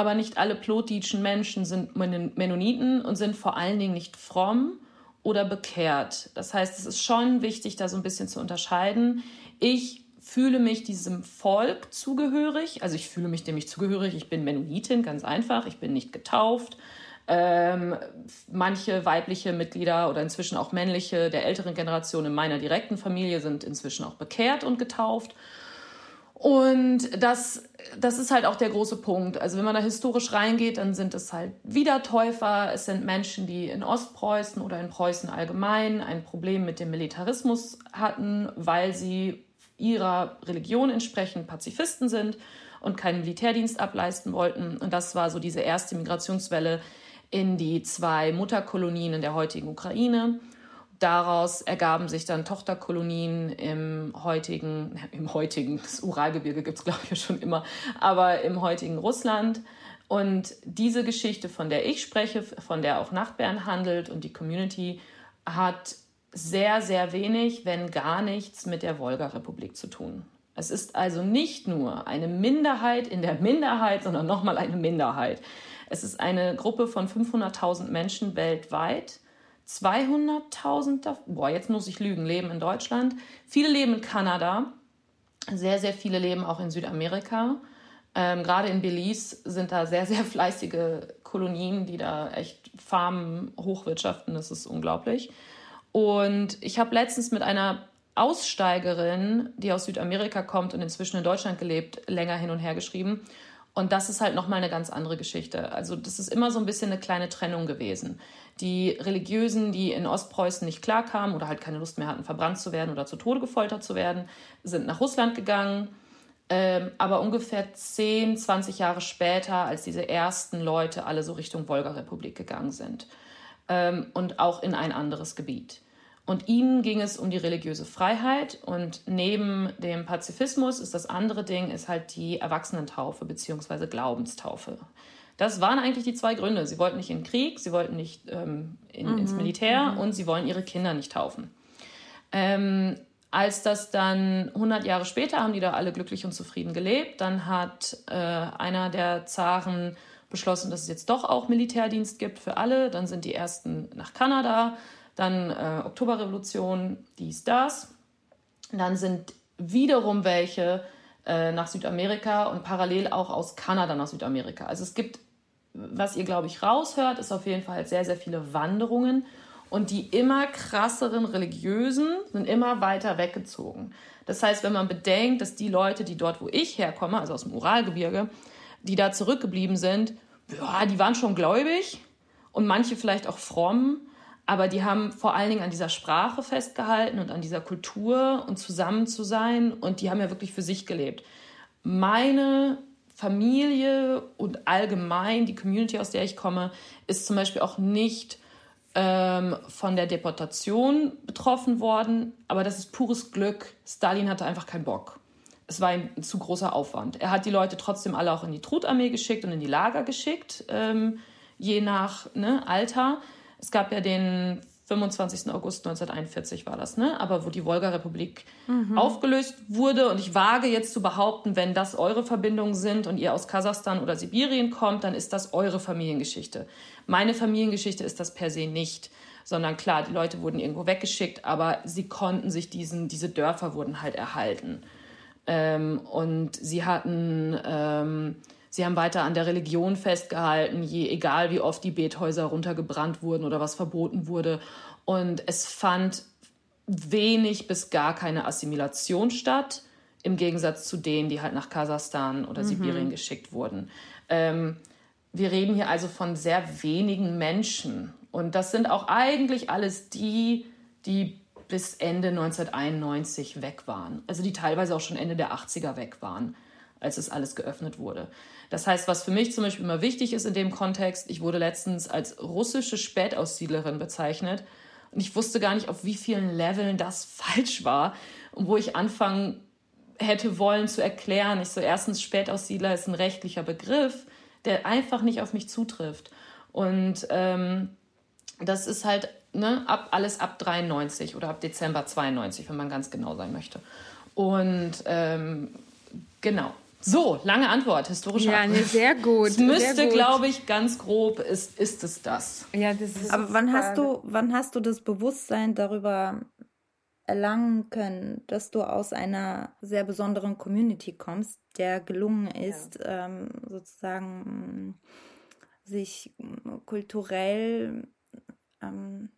aber nicht alle plotitschen Menschen sind Mennoniten und sind vor allen Dingen nicht fromm oder bekehrt. Das heißt, es ist schon wichtig, da so ein bisschen zu unterscheiden. Ich fühle mich diesem Volk zugehörig, also ich fühle mich dem nicht zugehörig, ich bin Mennonitin, ganz einfach, ich bin nicht getauft. Ähm, manche weibliche Mitglieder oder inzwischen auch männliche der älteren Generation in meiner direkten Familie sind inzwischen auch bekehrt und getauft. Und das, das ist halt auch der große Punkt. Also wenn man da historisch reingeht, dann sind es halt Wiedertäufer. Es sind Menschen, die in Ostpreußen oder in Preußen allgemein ein Problem mit dem Militarismus hatten, weil sie ihrer Religion entsprechend Pazifisten sind und keinen Militärdienst ableisten wollten. Und das war so diese erste Migrationswelle in die zwei Mutterkolonien in der heutigen Ukraine. Daraus ergaben sich dann Tochterkolonien im heutigen, im heutigen, das Uralgebirge gibt es glaube ich schon immer, aber im heutigen Russland. Und diese Geschichte, von der ich spreche, von der auch Nachtbären handelt und die Community, hat sehr, sehr wenig, wenn gar nichts mit der Wolga-Republik zu tun. Es ist also nicht nur eine Minderheit in der Minderheit, sondern nochmal eine Minderheit. Es ist eine Gruppe von 500.000 Menschen weltweit. 200.000, boah, jetzt muss ich lügen, leben in Deutschland. Viele leben in Kanada. Sehr, sehr viele leben auch in Südamerika. Ähm, Gerade in Belize sind da sehr, sehr fleißige Kolonien, die da echt Farmen hochwirtschaften. Das ist unglaublich. Und ich habe letztens mit einer Aussteigerin, die aus Südamerika kommt und inzwischen in Deutschland gelebt, länger hin und her geschrieben. Und das ist halt nochmal eine ganz andere Geschichte. Also das ist immer so ein bisschen eine kleine Trennung gewesen. Die Religiösen, die in Ostpreußen nicht klarkamen oder halt keine Lust mehr hatten, verbrannt zu werden oder zu Tode gefoltert zu werden, sind nach Russland gegangen. Ähm, aber ungefähr 10, 20 Jahre später, als diese ersten Leute alle so Richtung Wolga-Republik gegangen sind ähm, und auch in ein anderes Gebiet. Und ihnen ging es um die religiöse Freiheit und neben dem Pazifismus ist das andere Ding ist halt die Erwachsenentaufe bzw. Glaubenstaufe. Das waren eigentlich die zwei Gründe. Sie wollten nicht in den Krieg, sie wollten nicht ähm, in, mhm. ins Militär mhm. und sie wollen ihre Kinder nicht taufen. Ähm, als das dann 100 Jahre später haben die da alle glücklich und zufrieden gelebt, dann hat äh, einer der Zaren beschlossen, dass es jetzt doch auch Militärdienst gibt für alle. Dann sind die ersten nach Kanada, dann äh, Oktoberrevolution, dies, das. Dann sind wiederum welche äh, nach Südamerika und parallel auch aus Kanada nach Südamerika. Also es gibt, was ihr, glaube ich, raushört, ist auf jeden Fall sehr, sehr viele Wanderungen. Und die immer krasseren Religiösen sind immer weiter weggezogen. Das heißt, wenn man bedenkt, dass die Leute, die dort, wo ich herkomme, also aus dem Uralgebirge, die da zurückgeblieben sind, ja, die waren schon gläubig und manche vielleicht auch fromm, aber die haben vor allen Dingen an dieser Sprache festgehalten und an dieser Kultur und zusammen zu sein und die haben ja wirklich für sich gelebt. Meine Familie und allgemein die Community, aus der ich komme, ist zum Beispiel auch nicht ähm, von der Deportation betroffen worden, aber das ist pures Glück. Stalin hatte einfach keinen Bock es war ein zu großer Aufwand. Er hat die Leute trotzdem alle auch in die Trutarmee geschickt und in die Lager geschickt, ähm, je nach ne, Alter. Es gab ja den 25. August 1941 war das, ne? Aber wo die Wolga-Republik mhm. aufgelöst wurde. Und ich wage jetzt zu behaupten, wenn das eure Verbindungen sind und ihr aus Kasachstan oder Sibirien kommt, dann ist das eure Familiengeschichte. Meine Familiengeschichte ist das per se nicht. Sondern klar, die Leute wurden irgendwo weggeschickt, aber sie konnten sich diesen, diese Dörfer wurden halt erhalten. Ähm, und sie hatten, ähm, sie haben weiter an der Religion festgehalten, je, egal wie oft die Bethäuser runtergebrannt wurden oder was verboten wurde. Und es fand wenig bis gar keine Assimilation statt, im Gegensatz zu denen, die halt nach Kasachstan oder mhm. Sibirien geschickt wurden. Ähm, wir reden hier also von sehr wenigen Menschen. Und das sind auch eigentlich alles die, die bis Ende 1991 weg waren. Also die teilweise auch schon Ende der 80er weg waren, als es alles geöffnet wurde. Das heißt, was für mich zum Beispiel immer wichtig ist in dem Kontext, ich wurde letztens als russische Spätaussiedlerin bezeichnet und ich wusste gar nicht, auf wie vielen Leveln das falsch war und wo ich anfangen hätte wollen zu erklären. Ich so, erstens, Spätaussiedler ist ein rechtlicher Begriff, der einfach nicht auf mich zutrifft. Und ähm, das ist halt ne, ab, alles ab 93 oder ab Dezember 92, wenn man ganz genau sein möchte. Und ähm, genau. So, lange Antwort, historische Ja, nee, sehr gut. Es müsste, glaube ich, ganz grob, ist, ist es das. Ja, das ist Aber wann hast, du, wann hast du das Bewusstsein darüber erlangen können, dass du aus einer sehr besonderen Community kommst, der gelungen ist, ja. ähm, sozusagen sich kulturell ähm,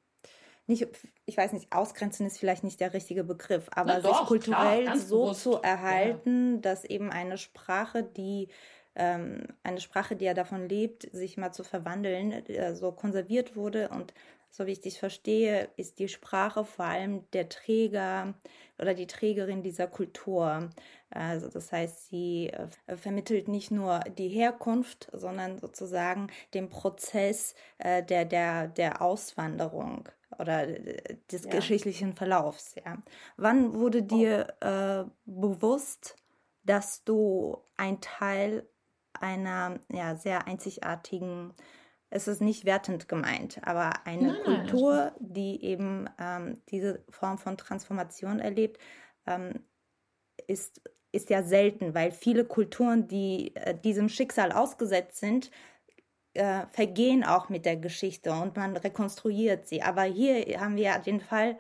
nicht, ich weiß nicht, ausgrenzen ist vielleicht nicht der richtige Begriff, aber doch, sich kulturell klar, so bewusst. zu erhalten, ja. dass eben eine Sprache, die ähm, eine Sprache, die ja davon lebt, sich mal zu verwandeln, äh, so konserviert wurde und so wie ich dich verstehe, ist die Sprache vor allem der Träger oder die Trägerin dieser Kultur. Also das heißt, sie äh, vermittelt nicht nur die Herkunft, sondern sozusagen den Prozess äh, der, der, der Auswanderung oder des ja. geschichtlichen Verlaufs. Ja. Wann wurde dir äh, bewusst, dass du ein Teil einer ja, sehr einzigartigen, es ist nicht wertend gemeint, aber eine nein, Kultur, nein, die eben ähm, diese Form von Transformation erlebt, ähm, ist, ist ja selten, weil viele Kulturen, die äh, diesem Schicksal ausgesetzt sind, äh, vergehen auch mit der Geschichte und man rekonstruiert sie. Aber hier haben wir den Fall,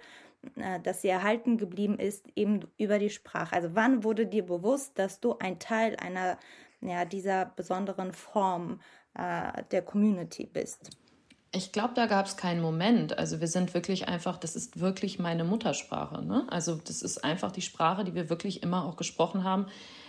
äh, dass sie erhalten geblieben ist, eben über die Sprache. Also wann wurde dir bewusst, dass du ein Teil einer ja, dieser besonderen Form äh, der Community bist? Ich glaube, da gab es keinen Moment. Also wir sind wirklich einfach, das ist wirklich meine Muttersprache. Ne? Also das ist einfach die Sprache, die wir wirklich immer auch gesprochen haben.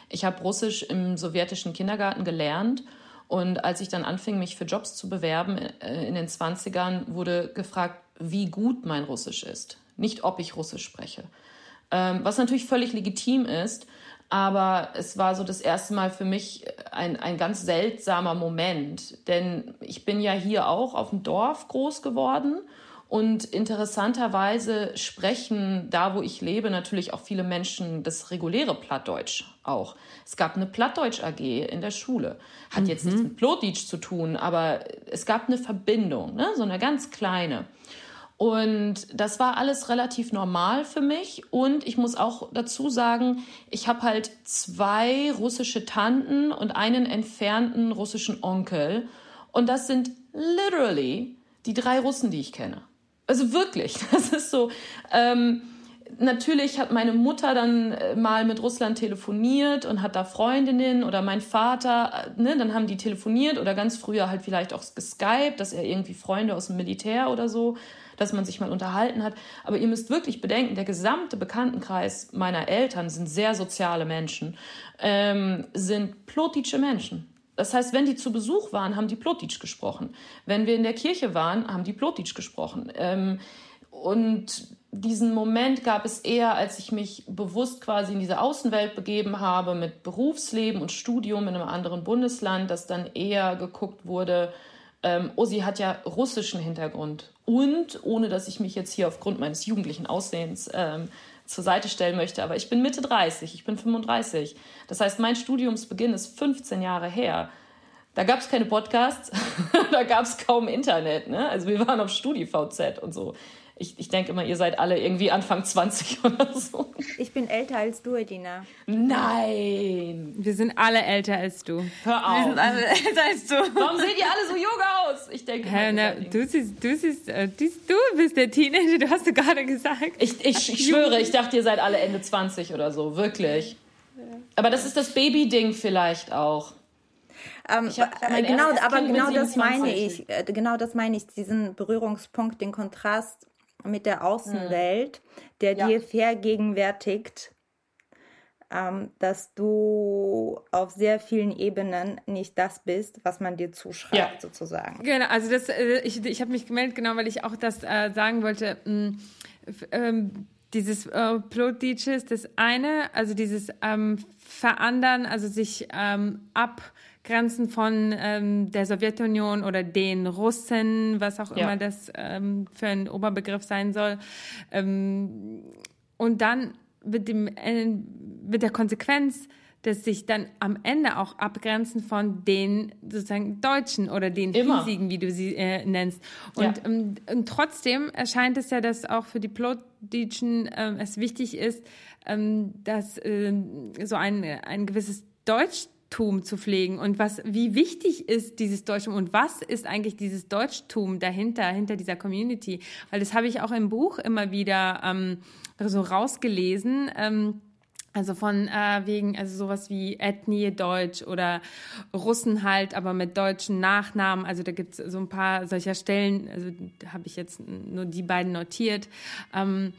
Ich habe Russisch im sowjetischen Kindergarten gelernt und als ich dann anfing, mich für Jobs zu bewerben äh, in den 20ern, wurde gefragt, wie gut mein Russisch ist. Nicht, ob ich Russisch spreche. Ähm, was natürlich völlig legitim ist, aber es war so das erste Mal für mich ein, ein ganz seltsamer Moment. Denn ich bin ja hier auch auf dem Dorf groß geworden und interessanterweise sprechen da, wo ich lebe, natürlich auch viele Menschen das reguläre Plattdeutsch auch. Es gab eine Plattdeutsch AG in der Schule. Hat mhm. jetzt nichts mit Plotdeutsch zu tun, aber es gab eine Verbindung, ne? so eine ganz kleine. Und das war alles relativ normal für mich. Und ich muss auch dazu sagen, ich habe halt zwei russische Tanten und einen entfernten russischen Onkel. Und das sind literally die drei Russen, die ich kenne. Also wirklich, das ist so. Ähm, natürlich hat meine Mutter dann äh, mal mit Russland telefoniert und hat da Freundinnen oder mein Vater, äh, ne, dann haben die telefoniert oder ganz früher halt vielleicht auch geskypt, dass er irgendwie Freunde aus dem Militär oder so, dass man sich mal unterhalten hat. Aber ihr müsst wirklich bedenken, der gesamte Bekanntenkreis meiner Eltern sind sehr soziale Menschen, ähm, sind plotische Menschen. Das heißt, wenn die zu Besuch waren, haben die Plotitsch gesprochen. Wenn wir in der Kirche waren, haben die Plotitsch gesprochen. Ähm, und diesen Moment gab es eher, als ich mich bewusst quasi in diese Außenwelt begeben habe mit Berufsleben und Studium in einem anderen Bundesland, dass dann eher geguckt wurde, ähm, oh, sie hat ja russischen Hintergrund. Und, ohne dass ich mich jetzt hier aufgrund meines jugendlichen Aussehens ähm, zur Seite stellen möchte, aber ich bin Mitte 30, ich bin 35. Das heißt, mein Studiumsbeginn ist 15 Jahre her. Da gab es keine Podcasts, da gab es kaum Internet. Ne? Also wir waren auf StudiVZ und so. Ich, ich denke immer, ihr seid alle irgendwie Anfang 20 oder so. Ich bin älter als du, Edina. Nein! Wir sind alle älter als du. Hör auf. Wir sind alle älter als du. Warum seht ihr alle so jung aus? Ich denke, Hä, na, du, siehst, du, siehst, äh, du, du bist der Teenager, du hast du gerade gesagt. Ich, ich, ich schwöre, ich dachte, ihr seid alle Ende 20 oder so, wirklich. Aber das ist das Baby-Ding vielleicht auch. Ähm, äh, genau, aber genau das meine ich. Äh, genau das meine ich, diesen Berührungspunkt, den Kontrast mit der Außenwelt, der ja. dir vergegenwärtigt, ähm, dass du auf sehr vielen Ebenen nicht das bist, was man dir zuschreibt, ja. sozusagen. Genau, also das, äh, ich, ich habe mich gemeldet, genau, weil ich auch das äh, sagen wollte. Mh, mm, ähm, dieses äh, Plot ist das eine, also dieses ähm, Verandern, also sich ähm, ab Grenzen von ähm, der Sowjetunion oder den Russen, was auch ja. immer das ähm, für ein Oberbegriff sein soll. Ähm, und dann mit, dem, äh, mit der Konsequenz, dass sich dann am Ende auch abgrenzen von den sozusagen Deutschen oder den Immer. Hiesigen, wie du sie äh, nennst. Und, ja. ähm, und trotzdem erscheint es ja, dass auch für die Plotdeutschen ähm, es wichtig ist, ähm, dass äh, so ein, ein gewisses Deutsch Deutschtum zu pflegen und was, wie wichtig ist dieses Deutschtum und was ist eigentlich dieses Deutschtum dahinter, hinter dieser Community? Weil das habe ich auch im Buch immer wieder ähm, so rausgelesen. Ähm, also von äh, wegen, also sowas wie Ethnie Deutsch oder Russen halt, aber mit deutschen Nachnamen. Also da gibt es so ein paar solcher Stellen, also habe ich jetzt nur die beiden notiert. Ähm,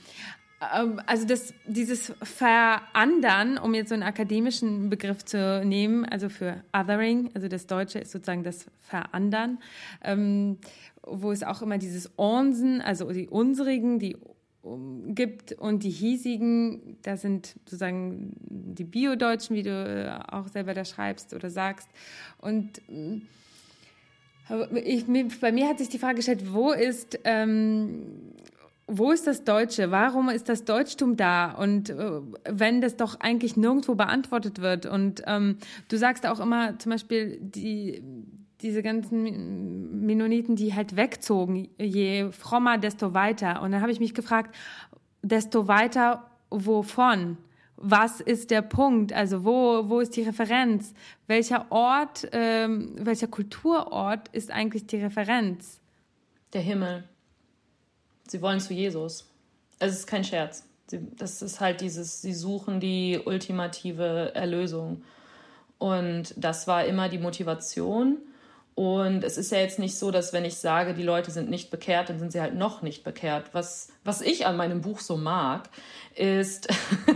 also das, dieses Verandern, um jetzt so einen akademischen Begriff zu nehmen, also für Othering, also das Deutsche ist sozusagen das Verandern, ähm, wo es auch immer dieses Onsen, also die unsrigen, die gibt und die hiesigen, da sind sozusagen die Bio-Deutschen, wie du äh, auch selber da schreibst oder sagst. Und äh, ich, bei mir hat sich die Frage gestellt, wo ist ähm, wo ist das Deutsche? Warum ist das Deutschtum da? Und äh, wenn das doch eigentlich nirgendwo beantwortet wird. Und ähm, du sagst auch immer zum Beispiel die diese ganzen Mennoniten, die halt wegzogen, je frommer, desto weiter. Und dann habe ich mich gefragt, desto weiter wovon? Was ist der Punkt? Also wo, wo ist die Referenz? Welcher Ort, ähm, welcher Kulturort ist eigentlich die Referenz? Der Himmel. Sie wollen zu Jesus. Es ist kein Scherz. Sie, das ist halt dieses, sie suchen die ultimative Erlösung. Und das war immer die Motivation. Und es ist ja jetzt nicht so, dass wenn ich sage, die Leute sind nicht bekehrt, dann sind sie halt noch nicht bekehrt. Was, was ich an meinem Buch so mag, ist,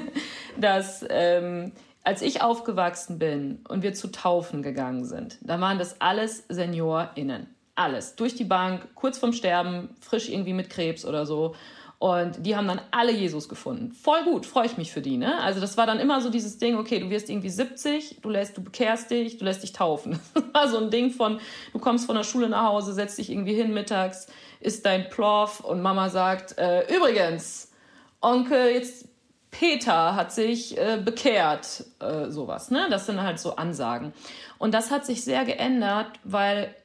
dass ähm, als ich aufgewachsen bin und wir zu Taufen gegangen sind, da waren das alles SeniorInnen. Alles. Durch die Bank, kurz vorm Sterben, frisch irgendwie mit Krebs oder so. Und die haben dann alle Jesus gefunden. Voll gut, freue ich mich für die. Ne? Also das war dann immer so dieses Ding, okay, du wirst irgendwie 70, du lässt, du bekehrst dich, du lässt dich taufen. Das war so ein Ding von, du kommst von der Schule nach Hause, setzt dich irgendwie hin mittags, isst dein Plov und Mama sagt, äh, übrigens, Onkel, jetzt Peter hat sich äh, bekehrt, äh, sowas. Ne? Das sind halt so Ansagen. Und das hat sich sehr geändert, weil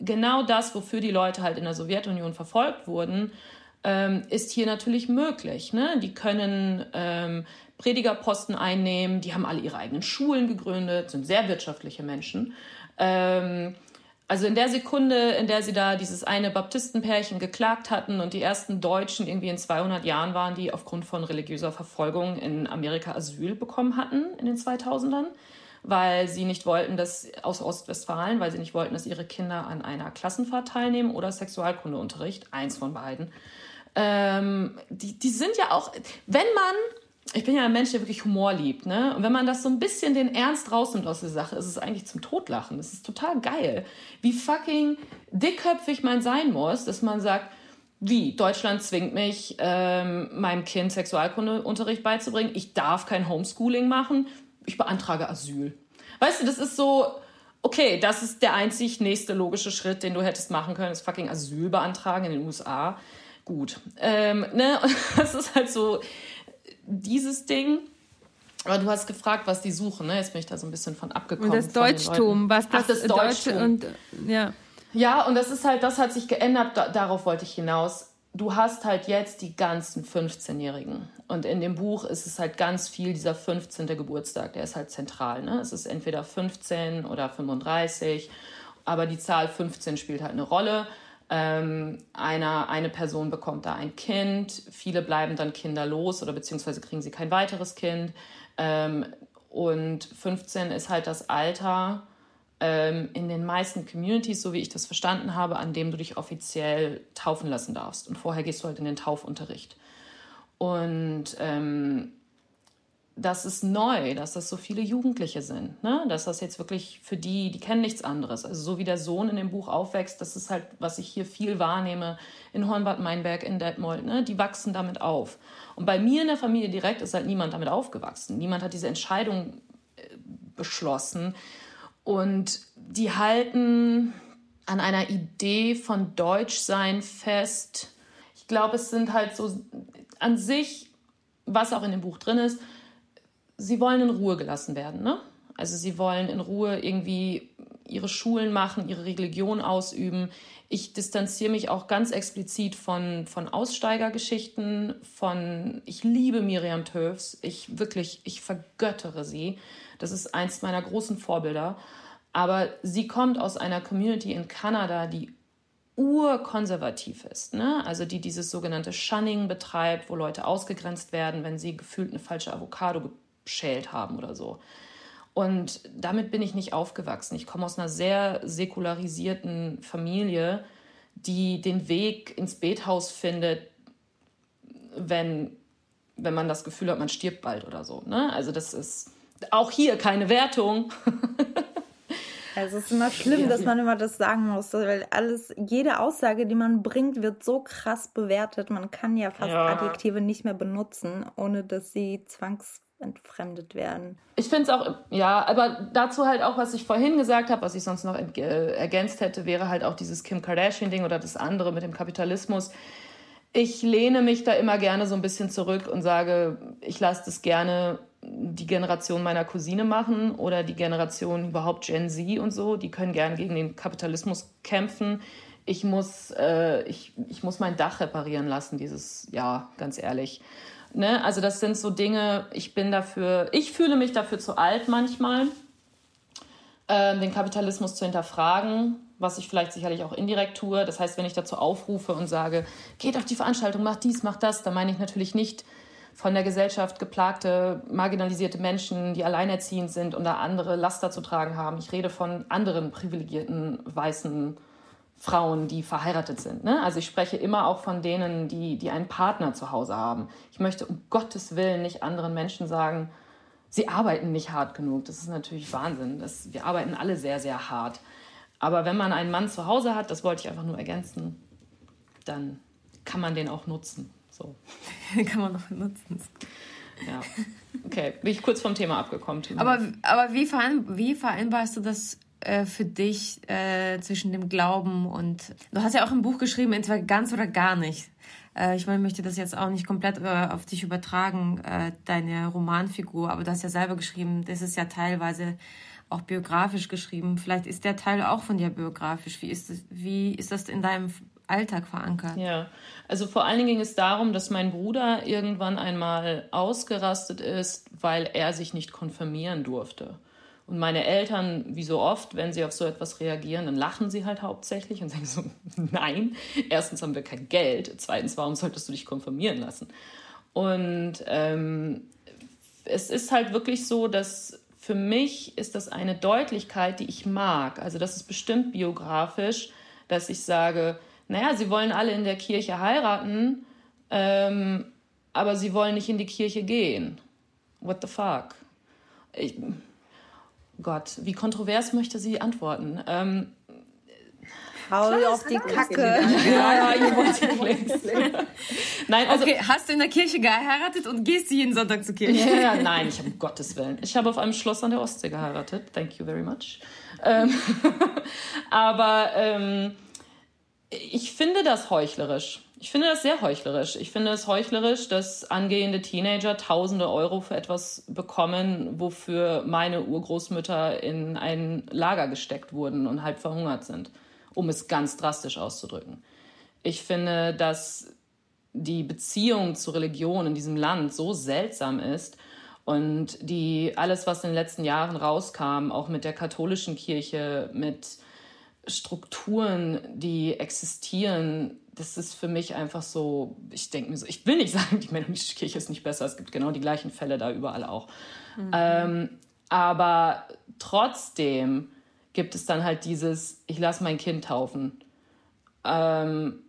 genau das, wofür die Leute halt in der Sowjetunion verfolgt wurden, ähm, ist hier natürlich möglich. Ne? Die können ähm, Predigerposten einnehmen, die haben alle ihre eigenen Schulen gegründet, sind sehr wirtschaftliche Menschen. Ähm, also in der Sekunde, in der sie da dieses eine Baptistenpärchen geklagt hatten und die ersten Deutschen irgendwie in 200 Jahren waren, die aufgrund von religiöser Verfolgung in Amerika Asyl bekommen hatten in den 2000ern, weil sie nicht wollten, dass aus Ostwestfalen, weil sie nicht wollten, dass ihre Kinder an einer Klassenfahrt teilnehmen oder Sexualkundeunterricht, eins von beiden ähm, die, die sind ja auch, wenn man, ich bin ja ein Mensch, der wirklich Humor liebt, ne? Und wenn man das so ein bisschen den Ernst rausnimmt aus der Sache, ist es eigentlich zum Totlachen. Das ist total geil. Wie fucking dickköpfig man sein muss, dass man sagt, wie, Deutschland zwingt mich, ähm, meinem Kind Sexualkundeunterricht beizubringen. Ich darf kein Homeschooling machen. Ich beantrage Asyl. Weißt du, das ist so, okay, das ist der einzig nächste logische Schritt, den du hättest machen können, ist fucking Asyl beantragen in den USA gut. Ähm, ne? Und das ist halt so dieses Ding. Aber du hast gefragt, was die suchen. Ne? Jetzt bin ich da so ein bisschen von abgekommen. Und das Deutschtum, was das, Ach, das Deutsche und ja. Ja, und das ist halt, das hat sich geändert. Da, darauf wollte ich hinaus. Du hast halt jetzt die ganzen 15-Jährigen. Und in dem Buch ist es halt ganz viel dieser 15. Geburtstag. Der ist halt zentral. Ne? Es ist entweder 15 oder 35. Aber die Zahl 15 spielt halt eine Rolle. Ähm, einer, eine Person bekommt da ein Kind, viele bleiben dann kinderlos oder beziehungsweise kriegen sie kein weiteres Kind. Ähm, und 15 ist halt das Alter ähm, in den meisten Communities, so wie ich das verstanden habe, an dem du dich offiziell taufen lassen darfst. Und vorher gehst du halt in den Taufunterricht. Und ähm, das ist neu, dass das so viele Jugendliche sind. Ne? Dass das jetzt wirklich für die, die kennen nichts anderes. Also so wie der Sohn in dem Buch aufwächst, das ist halt, was ich hier viel wahrnehme, in Hornbad Meinberg, in Detmold, ne? die wachsen damit auf. Und bei mir in der Familie direkt ist halt niemand damit aufgewachsen. Niemand hat diese Entscheidung äh, beschlossen. Und die halten an einer Idee von Deutschsein fest. Ich glaube, es sind halt so an sich, was auch in dem Buch drin ist, sie wollen in Ruhe gelassen werden. Ne? Also sie wollen in Ruhe irgendwie ihre Schulen machen, ihre Religion ausüben. Ich distanziere mich auch ganz explizit von, von Aussteigergeschichten, von, ich liebe Miriam Töfs, ich wirklich, ich vergöttere sie. Das ist eins meiner großen Vorbilder. Aber sie kommt aus einer Community in Kanada, die urkonservativ ist, ne? also die dieses sogenannte Shunning betreibt, wo Leute ausgegrenzt werden, wenn sie gefühlt eine falsche Avocado geschält haben oder so. Und damit bin ich nicht aufgewachsen. Ich komme aus einer sehr säkularisierten Familie, die den Weg ins Bethaus findet, wenn, wenn man das Gefühl hat, man stirbt bald oder so. Ne? Also das ist auch hier keine Wertung. Also es ist immer schlimm, dass man immer das sagen muss, weil alles, jede Aussage, die man bringt, wird so krass bewertet. Man kann ja fast ja. Adjektive nicht mehr benutzen, ohne dass sie zwangs entfremdet werden. Ich finde es auch, ja, aber dazu halt auch, was ich vorhin gesagt habe, was ich sonst noch ergänzt hätte, wäre halt auch dieses Kim Kardashian-Ding oder das andere mit dem Kapitalismus. ich lehne mich da immer gerne so ein bisschen zurück und sage, ich lasse das gerne die Generation meiner Cousine machen oder die Generation überhaupt Gen Z und so. Die können gerne gegen den Kapitalismus kämpfen. Ich muss, äh, ich, ich muss mein Dach reparieren lassen dieses Jahr, ganz ehrlich. Ne? Also das sind so Dinge, ich bin dafür, ich fühle mich dafür zu alt manchmal, äh, den Kapitalismus zu hinterfragen, was ich vielleicht sicherlich auch indirekt tue. Das heißt, wenn ich dazu aufrufe und sage, geht auf die Veranstaltung, macht dies, macht das, dann meine ich natürlich nicht von der Gesellschaft geplagte, marginalisierte Menschen, die alleinerziehend sind und da andere Laster zu tragen haben. Ich rede von anderen privilegierten weißen Frauen, die verheiratet sind. Ne? Also ich spreche immer auch von denen, die, die einen Partner zu Hause haben. Ich möchte um Gottes Willen nicht anderen Menschen sagen, sie arbeiten nicht hart genug. Das ist natürlich Wahnsinn. Das, wir arbeiten alle sehr, sehr hart. Aber wenn man einen Mann zu Hause hat, das wollte ich einfach nur ergänzen, dann kann man den auch nutzen. So. Kann man noch nutzen. Ja. Okay, bin ich kurz vom Thema abgekommen. Aber, aber wie, verein, wie vereinbarst du das äh, für dich äh, zwischen dem Glauben und. Du hast ja auch ein Buch geschrieben, entweder ganz oder gar nicht. Äh, ich meine, möchte das jetzt auch nicht komplett äh, auf dich übertragen, äh, deine Romanfigur, aber du hast ja selber geschrieben, das ist ja teilweise auch biografisch geschrieben. Vielleicht ist der Teil auch von dir biografisch. Wie ist das, wie ist das in deinem Alltag verankert. Ja, also vor allen Dingen ging es darum, dass mein Bruder irgendwann einmal ausgerastet ist, weil er sich nicht konfirmieren durfte. Und meine Eltern, wie so oft, wenn sie auf so etwas reagieren, dann lachen sie halt hauptsächlich und sagen so, nein, erstens haben wir kein Geld, zweitens, warum solltest du dich konfirmieren lassen? Und ähm, es ist halt wirklich so, dass für mich ist das eine Deutlichkeit, die ich mag. Also das ist bestimmt biografisch, dass ich sage, naja, sie wollen alle in der Kirche heiraten, ähm, aber sie wollen nicht in die Kirche gehen. What the fuck? Ich, Gott, wie kontrovers möchte sie antworten? Ähm, Hau auf die Kacke. Ja, ja, ihr wollt links. Nein, also, okay, hast du in der Kirche geheiratet und gehst du jeden Sonntag zur Kirche? Ja, nein, ich habe um Gottes Willen. Ich habe auf einem Schloss an der Ostsee geheiratet. Thank you very much. Ähm, aber ähm, ich finde das heuchlerisch. Ich finde das sehr heuchlerisch. Ich finde es heuchlerisch, dass angehende Teenager tausende Euro für etwas bekommen, wofür meine Urgroßmütter in ein Lager gesteckt wurden und halb verhungert sind, um es ganz drastisch auszudrücken. Ich finde, dass die Beziehung zur Religion in diesem Land so seltsam ist und die alles, was in den letzten Jahren rauskam, auch mit der katholischen Kirche, mit Strukturen, die existieren, das ist für mich einfach so, ich denke mir so, ich will nicht sagen, die mennonitische Kirche ist nicht besser, es gibt genau die gleichen Fälle da überall auch. Mhm. Ähm, aber trotzdem gibt es dann halt dieses, ich lasse mein Kind taufen. Ähm,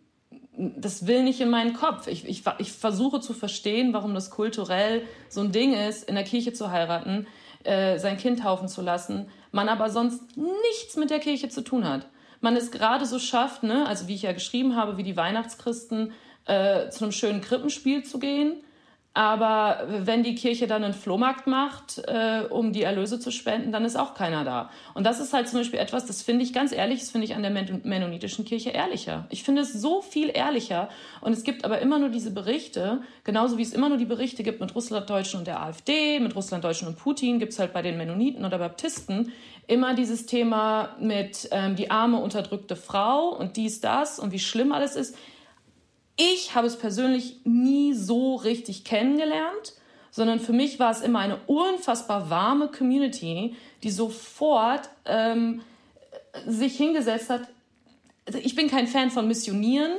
das will nicht in meinen Kopf. Ich, ich, ich versuche zu verstehen, warum das kulturell so ein Ding ist, in der Kirche zu heiraten, äh, sein Kind taufen zu lassen man aber sonst nichts mit der Kirche zu tun hat. Man es gerade so schafft, ne, also wie ich ja geschrieben habe, wie die Weihnachtschristen, äh, zu einem schönen Krippenspiel zu gehen aber wenn die Kirche dann einen Flohmarkt macht, äh, um die Erlöse zu spenden, dann ist auch keiner da. Und das ist halt zum Beispiel etwas, das finde ich ganz ehrlich, das finde ich an der mennonitischen Kirche ehrlicher. Ich finde es so viel ehrlicher. Und es gibt aber immer nur diese Berichte, genauso wie es immer nur die Berichte gibt mit Russlanddeutschen und der AfD, mit Russlanddeutschen und Putin, gibt es halt bei den Mennoniten oder Baptisten immer dieses Thema mit ähm, die arme, unterdrückte Frau und dies, das und wie schlimm alles ist. Ich habe es persönlich nie so richtig kennengelernt, sondern für mich war es immer eine unfassbar warme Community, die sofort ähm, sich hingesetzt hat. Also ich bin kein Fan von Missionieren.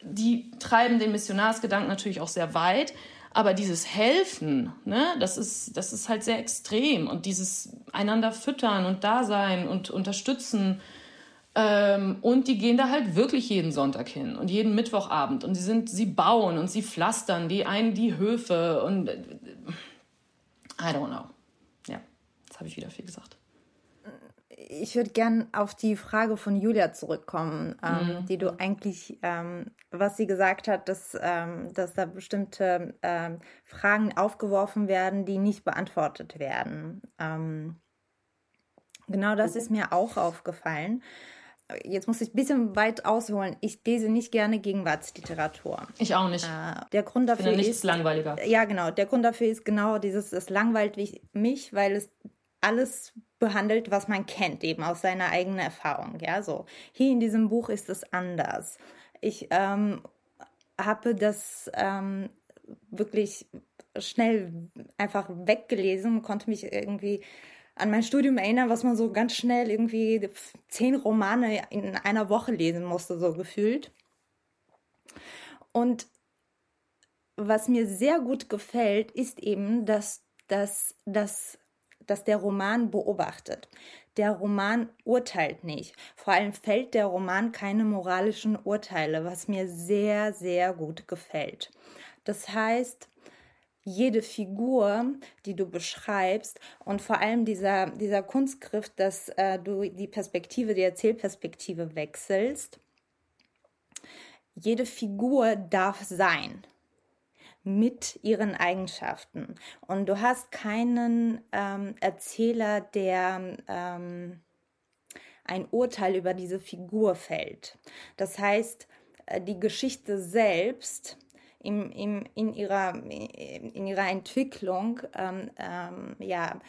Die treiben den Missionarsgedanken natürlich auch sehr weit. Aber dieses Helfen, ne, das ist, das ist halt sehr extrem. Und dieses einander füttern und da sein und unterstützen ähm, und die gehen da halt wirklich jeden Sonntag hin und jeden Mittwochabend. Und sie sind, sie bauen und sie pflastern die einen die Höfe und äh, I don't know. Ja, jetzt habe ich wieder viel gesagt. Ich würde gern auf die Frage von Julia zurückkommen, ähm, mhm. die du eigentlich, ähm, was sie gesagt hat, dass, ähm, dass da bestimmte ähm, Fragen aufgeworfen werden, die nicht beantwortet werden. Ähm, genau das ist mir auch aufgefallen. Jetzt muss ich ein bisschen weit ausholen. Ich lese nicht gerne Gegenwartsliteratur. Ich auch nicht. Äh, der Grund dafür Finde nichts ist langweiliger. Ja, genau. Der Grund dafür ist genau dieses, es langweilt mich, weil es alles behandelt, was man kennt, eben aus seiner eigenen Erfahrung. Ja, so. Hier in diesem Buch ist es anders. Ich ähm, habe das ähm, wirklich schnell einfach weggelesen und konnte mich irgendwie an mein Studium erinnern, was man so ganz schnell irgendwie zehn Romane in einer Woche lesen musste, so gefühlt. Und was mir sehr gut gefällt, ist eben, dass, dass, dass, dass der Roman beobachtet. Der Roman urteilt nicht. Vor allem fällt der Roman keine moralischen Urteile, was mir sehr, sehr gut gefällt. Das heißt, jede Figur, die du beschreibst und vor allem dieser, dieser Kunstgriff, dass äh, du die Perspektive, die Erzählperspektive wechselst. Jede Figur darf sein mit ihren Eigenschaften. Und du hast keinen ähm, Erzähler, der ähm, ein Urteil über diese Figur fällt. Das heißt, äh, die Geschichte selbst im, im, in, ihrer, in ihrer Entwicklung ähm, ähm, ja,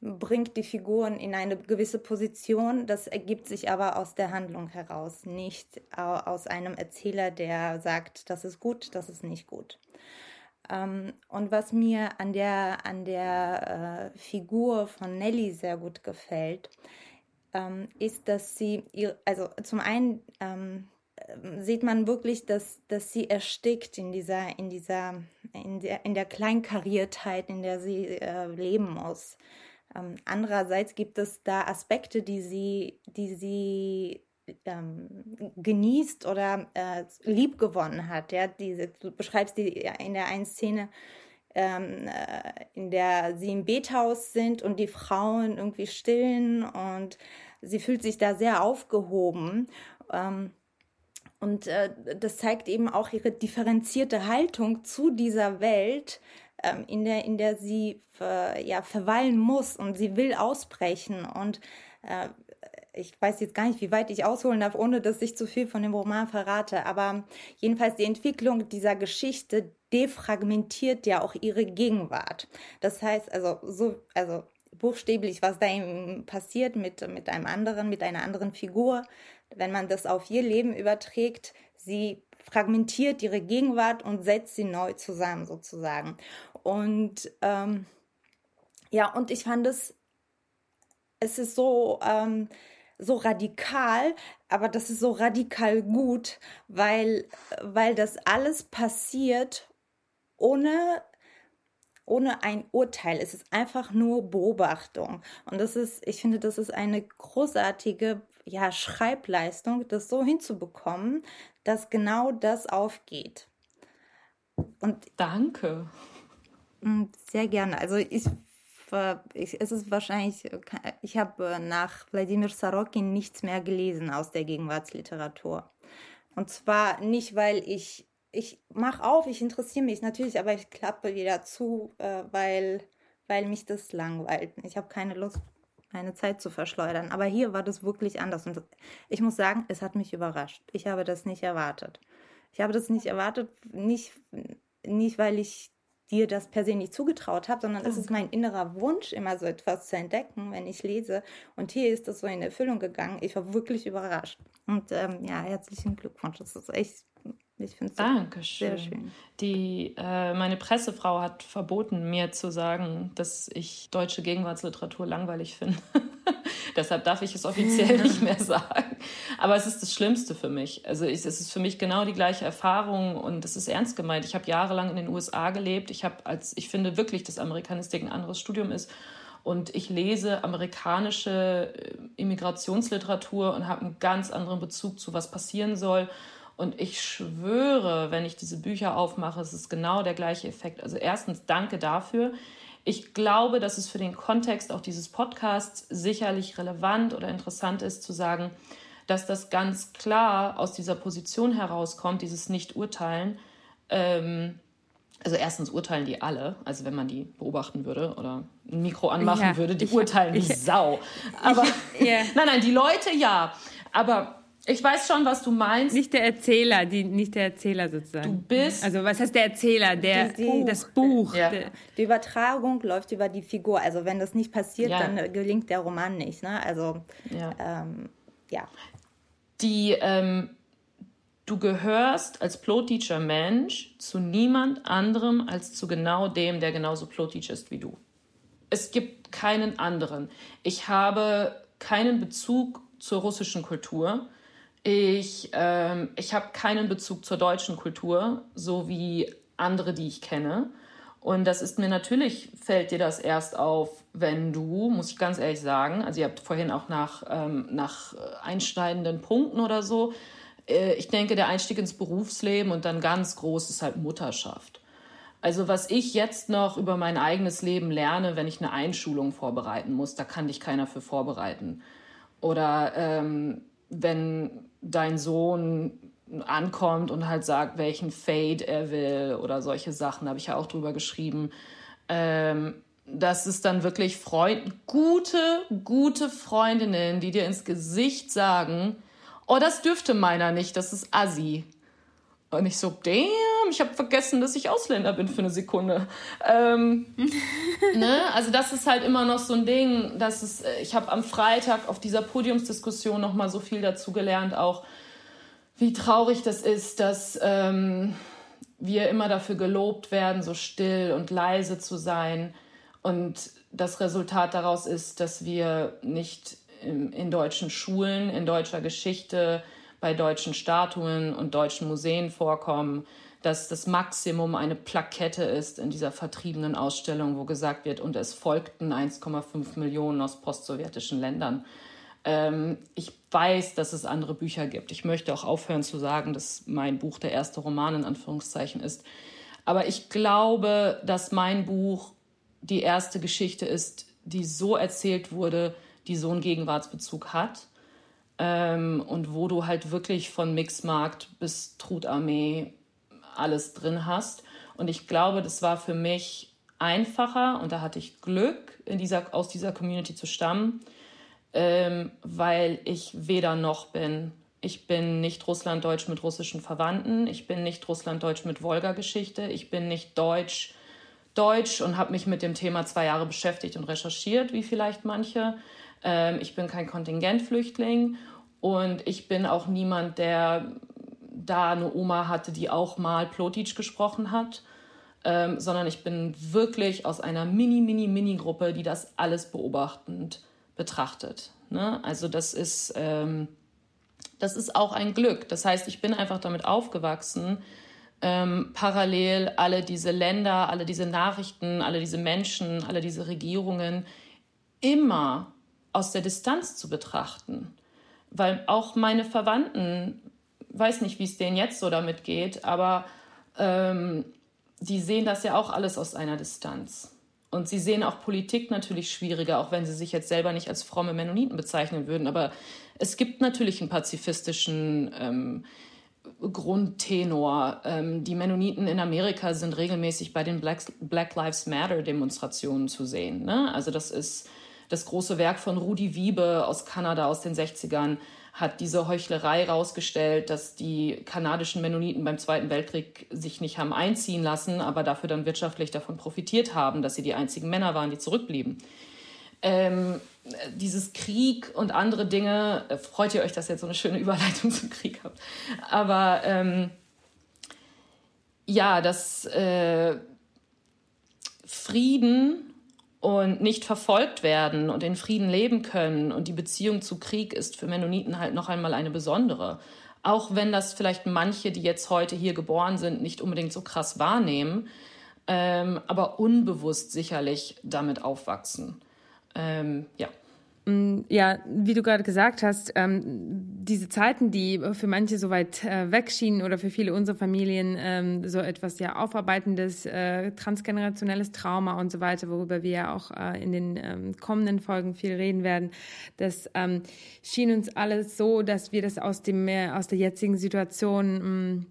bringt die Figuren in eine gewisse Position. Das ergibt sich aber aus der Handlung heraus, nicht aus einem Erzähler, der sagt, das ist gut, das ist nicht gut. Ähm, und was mir an der, an der äh, Figur von Nelly sehr gut gefällt, ähm, ist, dass sie, ihr, also zum einen ähm, sieht man wirklich, dass, dass sie erstickt in dieser, in dieser, in der, in der Kleinkariertheit, in der sie äh, leben muss. Ähm, andererseits gibt es da Aspekte, die sie, die sie ähm, genießt oder äh, liebgewonnen hat. Ja? Diese, du beschreibst die in der einen Szene, ähm, äh, in der sie im Bethaus sind und die Frauen irgendwie stillen und sie fühlt sich da sehr aufgehoben. Ähm, und äh, das zeigt eben auch ihre differenzierte Haltung zu dieser Welt, ähm, in, der, in der sie äh, ja, verweilen muss und sie will ausbrechen. Und äh, ich weiß jetzt gar nicht, wie weit ich ausholen darf, ohne dass ich zu viel von dem Roman verrate. Aber jedenfalls die Entwicklung dieser Geschichte defragmentiert ja auch ihre Gegenwart. Das heißt, also so, also buchstäblich, was da ihm passiert mit, mit einem anderen, mit einer anderen Figur, wenn man das auf ihr Leben überträgt, sie fragmentiert ihre Gegenwart und setzt sie neu zusammen sozusagen. Und ähm, ja, und ich fand es, es ist so, ähm, so radikal, aber das ist so radikal gut, weil, weil das alles passiert ohne ohne ein Urteil. Es ist einfach nur Beobachtung. Und das ist, ich finde, das ist eine großartige ja, Schreibleistung, das so hinzubekommen, dass genau das aufgeht. Und Danke. Mm, sehr gerne. Also ich, ich es ist wahrscheinlich, ich habe nach Wladimir Sorokin nichts mehr gelesen aus der Gegenwartsliteratur. Und zwar nicht, weil ich ich mache auf, ich interessiere mich natürlich, aber ich klappe wieder zu, äh, weil, weil mich das langweilt. Ich habe keine Lust, meine Zeit zu verschleudern. Aber hier war das wirklich anders. Und ich muss sagen, es hat mich überrascht. Ich habe das nicht erwartet. Ich habe das nicht erwartet, nicht, nicht weil ich dir das per se nicht zugetraut habe, sondern es ist mein innerer Wunsch, immer so etwas zu entdecken, wenn ich lese. Und hier ist das so in Erfüllung gegangen. Ich war wirklich überrascht. Und ähm, ja, herzlichen Glückwunsch. Das ist echt ich finde es sehr schön. Die, äh, meine Pressefrau hat verboten, mir zu sagen, dass ich deutsche Gegenwartsliteratur langweilig finde. Deshalb darf ich es offiziell nicht mehr sagen. Aber es ist das Schlimmste für mich. Also ich, es ist für mich genau die gleiche Erfahrung und es ist ernst gemeint. Ich habe jahrelang in den USA gelebt. Ich habe als, ich finde wirklich, dass Amerikanistik ein anderes Studium ist. Und ich lese amerikanische äh, Immigrationsliteratur und habe einen ganz anderen Bezug zu, was passieren soll. Und ich schwöre, wenn ich diese Bücher aufmache, es ist genau der gleiche Effekt. Also erstens, danke dafür. Ich glaube, dass es für den Kontext auch dieses Podcasts sicherlich relevant oder interessant ist zu sagen, dass das ganz klar aus dieser Position herauskommt, dieses Nicht-Urteilen, ähm, also erstens urteilen die alle, also wenn man die beobachten würde oder ein Mikro anmachen Ja, würde, die ich- urteilen ich- wie Sau. Aber ja. nein, nein, die Leute ja. Aber ich weiß schon, was du meinst. Nicht der Erzähler, die, nicht der Erzähler sozusagen. Du bist- Also was heißt der Erzähler? Der, Die- die- das Buch. Ja. Der, Die Übertragung läuft über die Figur. Also wenn das nicht passiert, Ja. dann äh, gelingt der Roman nicht. Ne? Also Ja. ähm, ja. die ähm, du gehörst als Plot-Teacher Mensch zu niemand anderem als zu genau dem, der genauso Plot-Teacher ist wie du. Es gibt keinen anderen. Ich habe keinen Bezug zur russischen Kultur. Ich, ähm, ich habe keinen Bezug zur deutschen Kultur, so wie andere, die ich kenne. Und das ist mir natürlich, fällt dir das erst auf, wenn du, muss ich ganz ehrlich sagen, also ihr habt vorhin auch nach, ähm, nach äh, einschneidenden Punkten oder so, äh, ich denke, der Einstieg ins Berufsleben und dann ganz groß ist halt Mutterschaft. Also was ich jetzt noch über mein eigenes Leben lerne, wenn ich eine Einschulung vorbereiten muss, da kann dich keiner für vorbereiten. Oder ähm, wenn dein Sohn ankommt und halt sagt, welchen Fade er will oder solche Sachen, habe ich ja auch drüber geschrieben. Ähm, das ist dann wirklich Freund, gute, gute Freundinnen, die dir ins Gesicht sagen, oh, das dürfte meiner nicht, das ist Assi. Und ich so, damn, ich habe vergessen, dass ich Ausländer bin für eine Sekunde. Ähm, ne? Also das ist halt immer noch so ein Ding, dass es, äh, ich habe am Freitag auf dieser Podiumsdiskussion noch mal so viel dazu gelernt, auch wie traurig das ist, dass ähm, wir immer dafür gelobt werden, so still und leise zu sein. Und das Resultat daraus ist, dass wir nicht in, in deutschen Schulen, in deutscher Geschichte, bei deutschen Statuen und deutschen Museen vorkommen, dass das Maximum eine Plakette ist in dieser vertriebenen Ausstellung, wo gesagt wird, und es folgten 1,5 Millionen aus postsowjetischen Ländern. Ähm, ich weiß, dass es andere Bücher gibt. Ich möchte auch aufhören zu sagen, dass mein Buch der erste Roman in Anführungszeichen ist. Aber ich glaube, dass mein Buch die erste Geschichte ist, die so erzählt wurde, die so einen Gegenwartsbezug hat. Ähm, und wo du halt wirklich von Mixmarkt bis Trutarmee alles drin hast. Und ich glaube, das war für mich einfacher und da hatte ich Glück, in dieser, aus dieser Community zu stammen, ähm, weil ich weder noch bin. Ich bin nicht Russlanddeutsch mit russischen Verwandten. Ich bin nicht Russlanddeutsch mit Wolga-Geschichte. Ich bin nicht Deutsch, Deutsch und habe mich mit dem Thema zwei Jahre beschäftigt und recherchiert, wie vielleicht manche. Ähm, ich bin kein Kontingentflüchtling und ich bin auch niemand, der da eine Oma hatte, die auch mal Plotitsch gesprochen hat, ähm, sondern ich bin wirklich aus einer mini, mini, mini Gruppe, die das alles beobachtend betrachtet. Ne? Also das ist, ähm, das ist auch ein Glück. Das heißt, ich bin einfach damit aufgewachsen, ähm, parallel alle diese Länder, alle diese Nachrichten, alle diese Menschen, alle diese Regierungen immer aus der Distanz zu betrachten. Weil auch meine Verwandten, weiß nicht, wie es denen jetzt so damit geht, aber ähm, die sehen das ja auch alles aus einer Distanz. Und sie sehen auch Politik natürlich schwieriger, auch wenn sie sich jetzt selber nicht als fromme Mennoniten bezeichnen würden. Aber es gibt natürlich einen pazifistischen ähm, Grundtenor. Ähm, die Mennoniten in Amerika sind regelmäßig bei den Black, Black Lives Matter Demonstrationen zu sehen. Ne? Also das ist das große Werk von Rudi Wiebe aus Kanada aus den 60ern hat diese Heuchlerei rausgestellt, dass die kanadischen Mennoniten beim Zweiten Weltkrieg sich nicht haben einziehen lassen, aber dafür dann wirtschaftlich davon profitiert haben, dass sie die einzigen Männer waren, die zurückblieben. Ähm, dieses Krieg und andere Dinge, äh, freut ihr euch, dass ihr jetzt so eine schöne Überleitung zum Krieg habt. Aber ähm, ja, dass äh, Frieden und nicht verfolgt werden und in Frieden leben können. Und die Beziehung zu Krieg ist für Mennoniten halt noch einmal eine besondere. Auch wenn das vielleicht manche, die jetzt heute hier geboren sind, nicht unbedingt so krass wahrnehmen, ähm, aber unbewusst sicherlich damit aufwachsen. Ähm, ja. Ja, wie du gerade gesagt hast, ähm, diese Zeiten, die für manche so weit äh, weg schienen oder für viele unserer Familien ähm, so etwas ja aufarbeitendes, äh, transgenerationelles Trauma und so weiter, worüber wir ja auch äh, in den ähm, kommenden Folgen viel reden werden, das schien uns alles so, dass wir das aus dem aus der jetzigen Situation mh,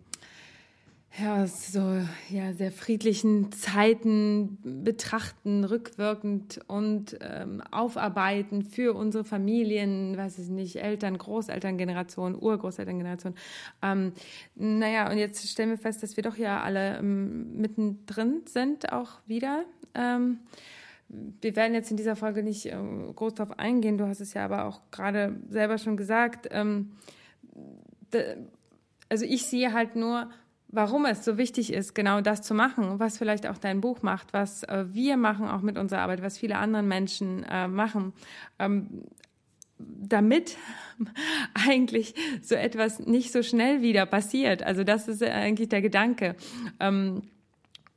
ja, so ja, sehr friedlichen Zeiten betrachten, rückwirkend und ähm, aufarbeiten für unsere Familien, weiß ich nicht, Eltern, Großelterngeneration, Urgroßelterngeneration. Ähm, naja, und jetzt stellen wir fest, dass wir doch ja alle ähm, mittendrin sind, auch wieder. Ähm, wir werden jetzt in dieser Folge nicht äh, groß darauf eingehen, du hast es ja aber auch gerade selber schon gesagt. Ähm, also ich sehe halt nur, warum es so wichtig ist, genau das zu machen, was vielleicht auch dein Buch macht, was äh, wir machen auch mit unserer Arbeit, was viele andere Menschen äh, machen, ähm, damit eigentlich so etwas nicht so schnell wieder passiert. Also das ist eigentlich der Gedanke. Ähm,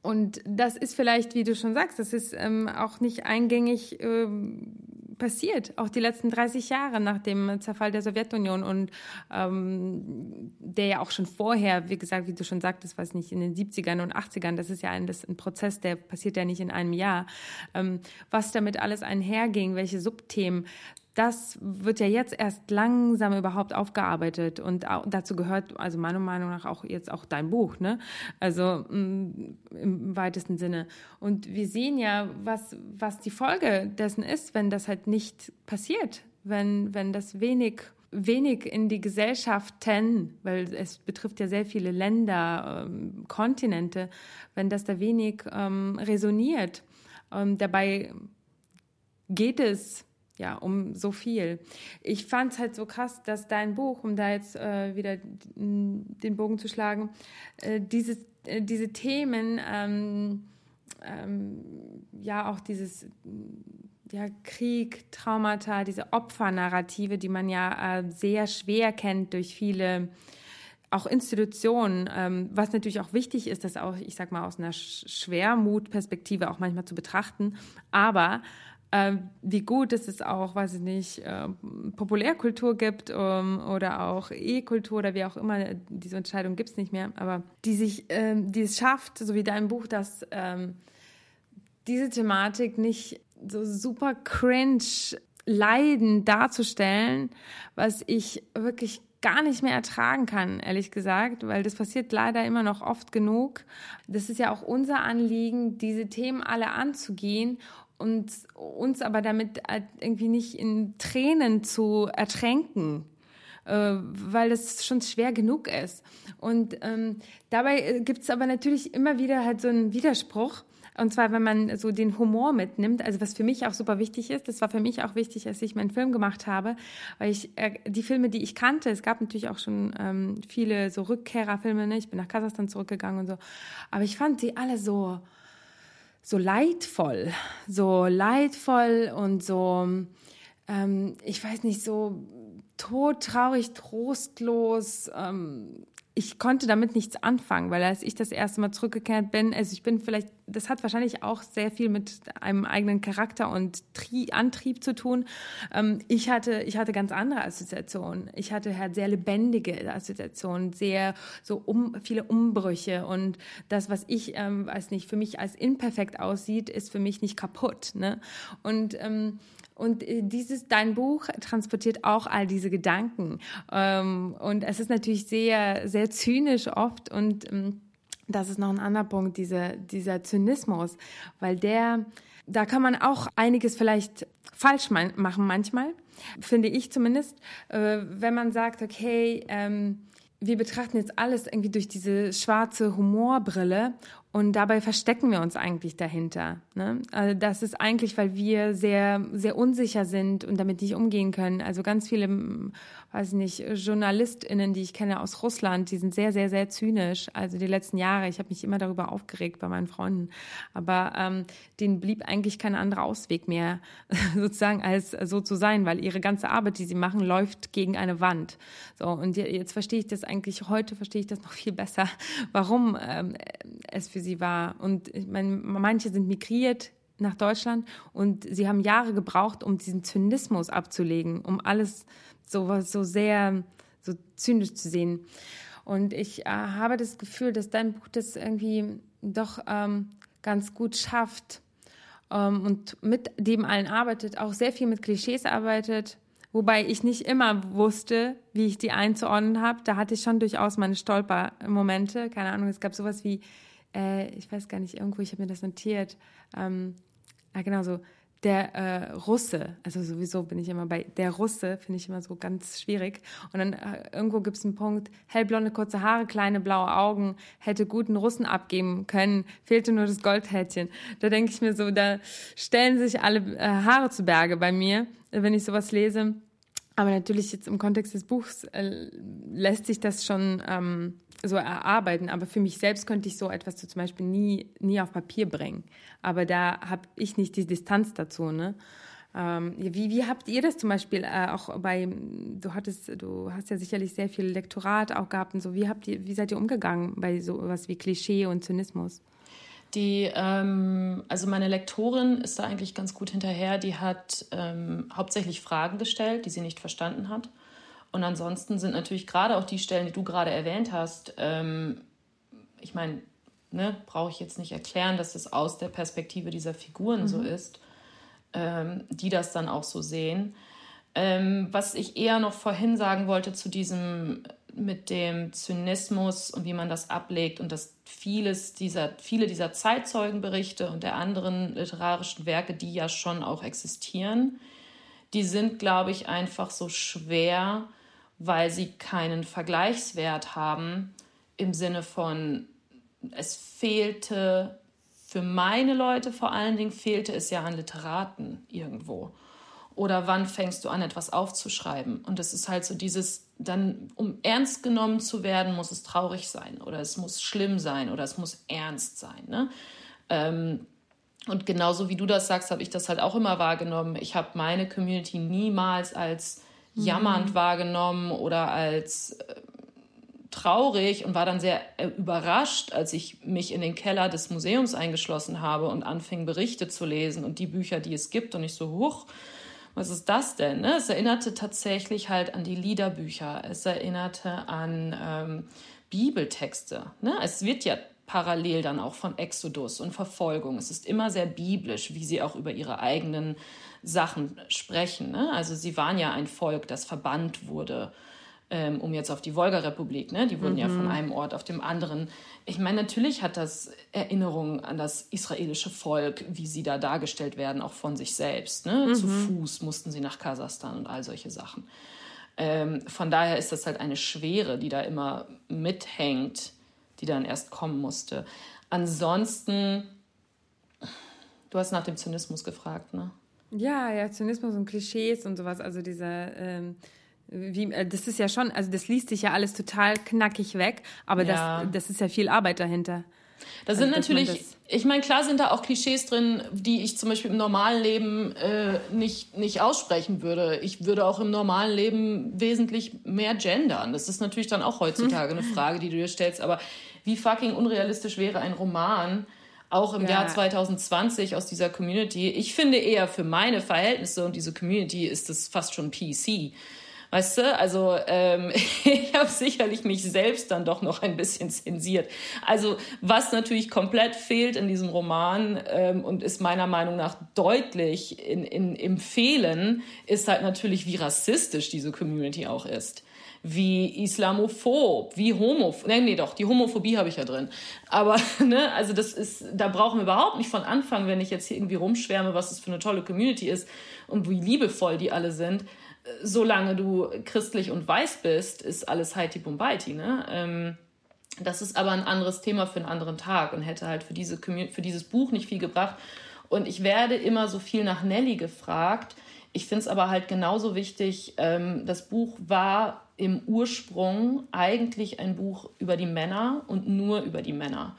und das ist vielleicht, wie du schon sagst, das ist ähm, auch nicht eingängig ähm, passiert, auch die letzten 30 Jahre nach dem Zerfall der Sowjetunion und ähm, der ja auch schon vorher, wie gesagt, wie du schon sagtest, weiß nicht, in den 70ern und 80ern, das ist ja ein, das ein Prozess, der passiert ja nicht in einem Jahr, ähm, was damit alles einherging, welche Subthemen, das wird ja jetzt erst langsam überhaupt aufgearbeitet und dazu gehört, also meiner Meinung nach auch jetzt auch dein Buch, ne? Also mm, im weitesten Sinne. Und wir sehen ja, was, was die Folge dessen ist, wenn das halt nicht passiert, wenn, wenn das wenig wenig in die Gesellschaften, weil es betrifft ja sehr viele Länder, ähm, Kontinente, wenn das da wenig ähm, resoniert. Ähm, dabei geht es ja, um so viel. Ich fand es halt so krass, dass dein Buch, um da jetzt äh, wieder den Bogen zu schlagen, äh, dieses, äh, diese Themen, ähm, ähm, ja auch dieses ja, Krieg, Traumata, diese Opfernarrative, die man ja äh, sehr schwer kennt durch viele auch Institutionen, ähm, was natürlich auch wichtig ist, das auch, ich sag mal, aus einer Schwermutperspektive auch manchmal zu betrachten. Aber äh, wie gut es auch, weiß ich nicht, äh, Populärkultur gibt ähm, oder auch E-Kultur oder wie auch immer, diese Entscheidung gibt es nicht mehr, aber die sich, äh, die es schafft, so wie dein Buch, dass ähm, diese Thematik nicht so super cringe Leiden darzustellen, was ich wirklich gar nicht mehr ertragen kann, ehrlich gesagt, weil das passiert leider immer noch oft genug. Das ist ja auch unser Anliegen, diese Themen alle anzugehen und uns aber damit halt irgendwie nicht in Tränen zu ertränken, äh, weil das schon schwer genug ist. Und ähm, dabei äh, gibt es aber natürlich immer wieder halt so einen Widerspruch. Und zwar, wenn man so den Humor mitnimmt, also was für mich auch super wichtig ist, das war für mich auch wichtig, als ich meinen Film gemacht habe, weil ich äh, die Filme, die ich kannte, es gab natürlich auch schon ähm, viele so Rückkehrerfilme, ne? ich bin nach Kasachstan zurückgegangen und so, aber ich fand sie alle so, so leidvoll, so leidvoll und so, ähm, ich weiß nicht, so todtraurig, trostlos, ähm, ich konnte damit nichts anfangen, weil als ich das erste Mal zurückgekehrt bin, also ich bin vielleicht, das hat wahrscheinlich auch sehr viel mit einem eigenen Charakter und Tri Antrieb zu tun. Ähm, ich hatte, ich hatte ganz andere Assoziationen. Ich hatte halt sehr lebendige Assoziationen, sehr so um viele Umbrüche und das, was ich, ähm, weiß nicht, für mich als imperfekt aussieht, ist für mich nicht kaputt. Ne? Und ähm, und äh, dieses, dein Buch transportiert auch all diese Gedanken. Ähm, und es ist natürlich sehr, sehr zynisch oft und ähm, das ist noch ein anderer Punkt, dieser, dieser Zynismus, weil der, da kann man auch einiges vielleicht falsch machen manchmal, finde ich zumindest, äh, wenn man sagt, okay, ähm, wir betrachten jetzt alles irgendwie durch diese schwarze Humorbrille und dabei verstecken wir uns eigentlich dahinter. Ne? Also das ist eigentlich, weil wir sehr, sehr unsicher sind und damit nicht umgehen können. Also ganz viele weiß ich nicht, JournalistInnen, die ich kenne aus Russland, die sind sehr, sehr, sehr zynisch. Also die letzten Jahre, ich habe mich immer darüber aufgeregt bei meinen Freunden. Aber ähm, denen blieb eigentlich kein anderer Ausweg mehr, sozusagen, als so zu sein, weil ihre ganze Arbeit, die sie machen, läuft gegen eine Wand. So, und jetzt verstehe ich das eigentlich, heute verstehe ich das noch viel besser, warum ähm, es für sie war. Und ich meine, manche sind migriert, nach Deutschland und sie haben Jahre gebraucht, um diesen Zynismus abzulegen, um alles so, so sehr so zynisch zu sehen. Und ich äh, habe das Gefühl, dass dein Buch das irgendwie doch ähm, ganz gut schafft ähm, und mit dem allen arbeitet, auch sehr viel mit Klischees arbeitet, wobei ich nicht immer wusste, wie ich die einzuordnen habe. Da hatte ich schon durchaus meine Stolpermomente. Keine Ahnung, es gab sowas wie, äh, ich weiß gar nicht, irgendwo, ich habe mir das notiert. Ähm, ja, genau so der äh, Russe, also sowieso bin ich immer bei der Russe, finde ich immer so ganz schwierig. Und dann äh, irgendwo gibt es einen Punkt, hellblonde, kurze Haare, kleine blaue Augen, hätte guten Russen abgeben können, fehlte nur das Goldhätchen. Da denke ich mir so, da stellen sich alle äh, Haare zu Berge bei mir, wenn ich sowas lese. Aber natürlich jetzt im Kontext des Buchs äh, lässt sich das schon ähm, so erarbeiten. Aber für mich selbst könnte ich so etwas so zum Beispiel nie, nie auf Papier bringen. Aber da habe ich nicht die Distanz dazu. Ne? Ähm, wie, wie habt ihr das zum Beispiel äh, auch bei, du hattest, du hast ja sicherlich sehr viel Lektorat auch gehabt und so. Wie habt ihr, wie seid ihr umgegangen bei sowas wie Klischee und Zynismus? Die, ähm, also meine Lektorin ist da eigentlich ganz gut hinterher. Die hat ähm, hauptsächlich Fragen gestellt, die sie nicht verstanden hat. Und ansonsten sind natürlich gerade auch die Stellen, die du gerade erwähnt hast, ähm, ich meine, ne, brauche ich jetzt nicht erklären, dass das aus der Perspektive dieser Figuren mhm. so ist, ähm, die das dann auch so sehen. Ähm, was ich eher noch vorhin sagen wollte zu diesem mit dem Zynismus und wie man das ablegt und dass vieles dieser, viele dieser Zeitzeugenberichte und der anderen literarischen Werke, die ja schon auch existieren, die sind, glaube ich, einfach so schwer, weil sie keinen Vergleichswert haben im Sinne von, es fehlte, für meine Leute vor allen Dingen fehlte es ja an Literaten irgendwo. Oder wann fängst du an, etwas aufzuschreiben? Und es ist halt so dieses, dann, um ernst genommen zu werden, muss es traurig sein oder es muss schlimm sein oder es muss ernst sein. Ne? Ähm, und genauso wie du das sagst, habe ich das halt auch immer wahrgenommen. Ich habe meine Community niemals als jammernd mhm. wahrgenommen oder als äh, traurig und war dann sehr äh, überrascht, als ich mich in den Keller des Museums eingeschlossen habe und anfing, Berichte zu lesen und die Bücher, die es gibt. Und ich so, huch, was ist das denn? Ne? Es erinnerte tatsächlich halt an die Liederbücher. Es erinnerte an ähm, Bibeltexte. Ne? Es wird ja parallel dann auch von Exodus und Verfolgung. Es ist immer sehr biblisch, wie sie auch über ihre eigenen Sachen sprechen. Ne? Also sie waren ja ein Volk, das verbannt wurde, ähm, um jetzt auf die Wolga-Republik, ne? die wurden mhm. ja von mhm. einem Ort auf dem anderen. Ich meine, natürlich hat das Erinnerungen an das israelische Volk, wie sie da dargestellt werden, auch von sich selbst. Ne? Mhm. Zu Fuß mussten sie nach Kasachstan und all solche Sachen. Ähm, von daher ist das halt eine Schwere, die da immer mithängt, die dann erst kommen musste. Ansonsten, du hast nach dem Zynismus gefragt, ne? Ja, ja, Zynismus und Klischees und sowas. Also dieser, ähm, wie, äh, das ist ja schon, also das liest sich ja alles total knackig weg, aber ja. das, das ist ja viel Arbeit dahinter. Da also, sind natürlich, ich meine, klar sind da auch Klischees drin, die ich zum Beispiel im normalen Leben äh, nicht, nicht aussprechen würde. Ich würde auch im normalen Leben wesentlich mehr gendern. Das ist natürlich dann auch heutzutage eine Frage, die du dir stellst. Aber wie fucking unrealistisch wäre ein Roman, auch im ja. Jahr 2020 aus dieser Community. Ich finde eher für meine Verhältnisse und diese Community ist es fast schon PC. Weißt du, also ähm, ich habe sicherlich mich selbst dann doch noch ein bisschen zensiert. Also was natürlich komplett fehlt in diesem Roman ähm, und ist meiner Meinung nach deutlich in, in, im Fehlen, ist halt natürlich, wie rassistisch diese Community auch ist wie islamophob, wie homophob. Nee, nee, doch, die Homophobie habe ich ja drin. Aber, ne, also das ist, da brauchen wir überhaupt nicht von Anfang, wenn ich jetzt hier irgendwie rumschwärme, was das für eine tolle Community ist und wie liebevoll die alle sind. Solange du christlich und weiß bist, ist alles Heiti Bombaiti, ne? Ähm, das ist aber ein anderes Thema für einen anderen Tag und hätte halt für, diese für dieses Buch nicht viel gebracht. Und ich werde immer so viel nach Nelly gefragt. Ich finde es aber halt genauso wichtig. Ähm, das Buch war im Ursprung eigentlich ein Buch über die Männer und nur über die Männer.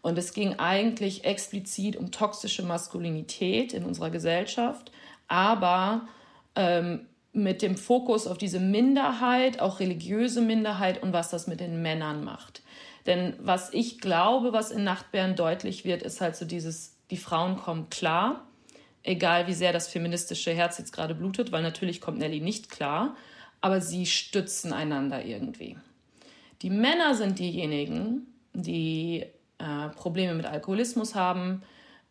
Und es ging eigentlich explizit um toxische Maskulinität in unserer Gesellschaft, aber ähm, mit dem Fokus auf diese Minderheit, auch religiöse Minderheit und was das mit den Männern macht. Denn was ich glaube, was in Nachtbären deutlich wird, ist halt so dieses, die Frauen kommen klar, egal wie sehr das feministische Herz jetzt gerade blutet, weil natürlich kommt Nelly nicht klar aber sie stützen einander irgendwie. Die Männer sind diejenigen, die äh, Probleme mit Alkoholismus haben,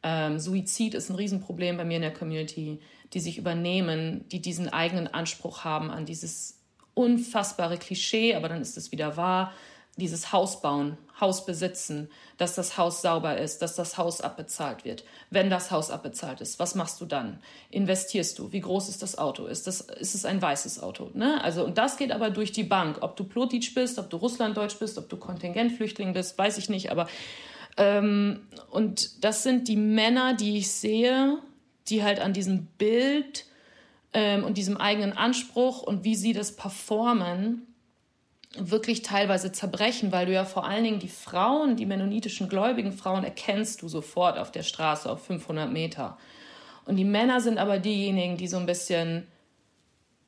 Ähm, Suizid ist ein Riesenproblem bei mir in der Community, die sich übernehmen, die diesen eigenen Anspruch haben an dieses unfassbare Klischee, aber dann ist es wieder wahr, dieses Haus bauen, Haus besitzen, dass das Haus sauber ist, dass das Haus abbezahlt wird. Wenn das Haus abbezahlt ist, was machst du dann? Investierst du? Wie groß ist das Auto? Ist, das, ist es ein weißes Auto? Ne? Also, und das geht aber durch die Bank. Ob du Plotitsch bist, ob du Russlanddeutsch bist, ob du Kontingentflüchtling bist, weiß ich nicht. Aber ähm, und das sind die Männer, die ich sehe, die halt an diesem Bild ähm, und diesem eigenen Anspruch und wie sie das performen, wirklich teilweise zerbrechen, weil du ja vor allen Dingen die Frauen, die mennonitischen gläubigen Frauen, erkennst du sofort auf der Straße auf 500 Meter. Und die Männer sind aber diejenigen, die so ein bisschen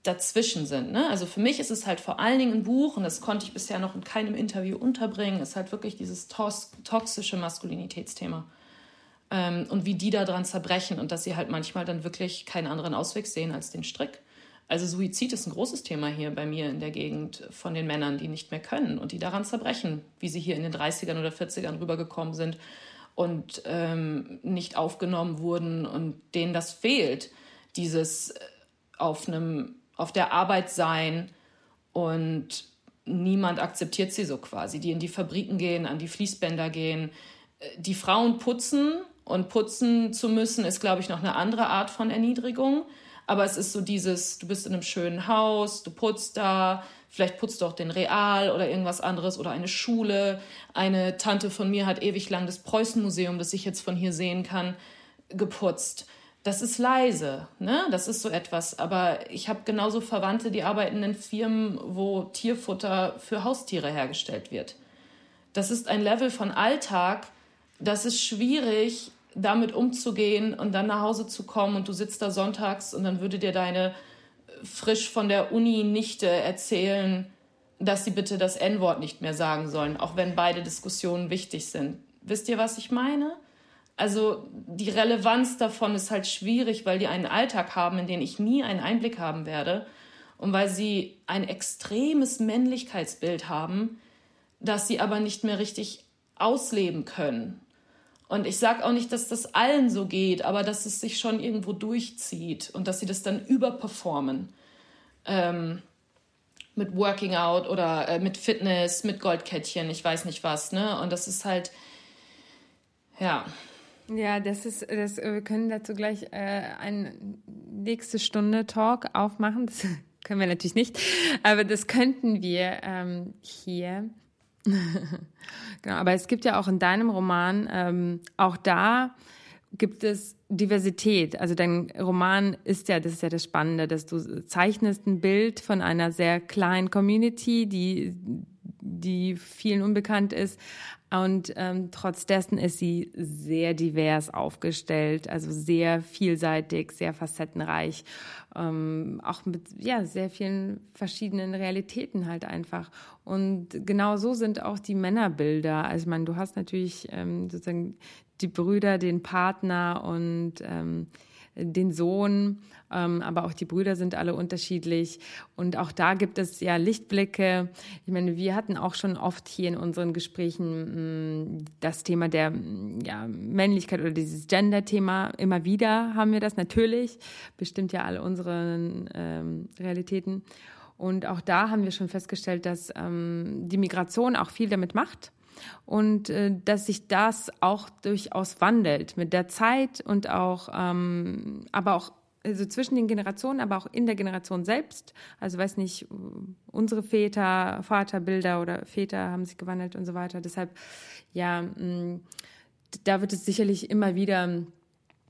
dazwischen sind. Ne? Also für mich ist es halt vor allen Dingen ein Buch, und das konnte ich bisher noch in keinem Interview unterbringen, ist halt wirklich dieses toxische Maskulinitätsthema. Ähm, und wie die daran zerbrechen und dass sie halt manchmal dann wirklich keinen anderen Ausweg sehen als den Strick. Also Suizid ist ein großes Thema hier bei mir in der Gegend von den Männern, die nicht mehr können und die daran zerbrechen, wie sie hier in den 30ern oder 40ern rübergekommen sind und ähm, nicht aufgenommen wurden und denen das fehlt, dieses äh, auf einem auf der Arbeit sein und niemand akzeptiert sie so quasi, die in die Fabriken gehen, an die Fließbänder gehen, äh, die Frauen putzen und putzen zu müssen ist glaube ich noch eine andere Art von Erniedrigung aber es ist so dieses, du bist in einem schönen Haus, du putzt da, vielleicht putzt du auch den Real oder irgendwas anderes oder eine Schule. Eine Tante von mir hat ewig lang das Preußenmuseum, das ich jetzt von hier sehen kann, geputzt. Das ist leise, ne? Das ist so etwas. Aber ich habe genauso Verwandte, die arbeiten in Firmen, wo Tierfutter für Haustiere hergestellt wird. Das ist ein Level von Alltag, das ist schwierig damit umzugehen und dann nach Hause zu kommen und du sitzt da sonntags und dann würde dir deine äh, frisch von der Uni Nichte erzählen, dass sie bitte das N-Wort nicht mehr sagen sollen, auch wenn beide Diskussionen wichtig sind. Wisst ihr, was ich meine? Also die Relevanz davon ist halt schwierig, weil die einen Alltag haben, in den ich nie einen Einblick haben werde und weil sie ein extremes Männlichkeitsbild haben, das sie aber nicht mehr richtig ausleben können. Und ich sage auch nicht, dass das allen so geht, aber dass es sich schon irgendwo durchzieht und dass sie das dann überperformen. Ähm, mit Working Out oder äh, mit Fitness, mit Goldkettchen, ich weiß nicht was, ne? Und das ist halt, ja. Ja, das ist, das, wir können dazu gleich äh, eine nächste Stunde Talk aufmachen. Das können wir natürlich nicht, aber das könnten wir ähm, hier. genau, aber es gibt ja auch in deinem Roman, ähm, auch da gibt es Diversität. Also dein Roman ist ja, das ist ja das Spannende, dass du zeichnest ein Bild von einer sehr kleinen Community, die, die vielen unbekannt ist, und ähm, trotz dessen ist sie sehr divers aufgestellt, also sehr vielseitig, sehr facettenreich, ähm, auch mit ja sehr vielen verschiedenen Realitäten halt einfach. Und genau so sind auch die Männerbilder. Also ich meine, du hast natürlich ähm, sozusagen die Brüder, den Partner und ähm, den Sohn, aber auch die Brüder sind alle unterschiedlich. Und auch da gibt es ja Lichtblicke. Ich meine, wir hatten auch schon oft hier in unseren Gesprächen mm, das Thema der mm, ja, Männlichkeit oder dieses Gender-Thema. Immer wieder haben wir das natürlich, bestimmt ja alle unsere ähm, Realitäten. Und auch da haben wir schon festgestellt, dass ähm, die Migration auch viel damit macht und äh, dass sich das auch durchaus wandelt mit der Zeit und auch, ähm, aber auch also zwischen den Generationen, aber auch in der Generation selbst. Also weiß nicht, unsere Väter, Vaterbilder oder Väter haben sich gewandelt und so weiter. Deshalb, ja, mh, da wird es sicherlich immer wieder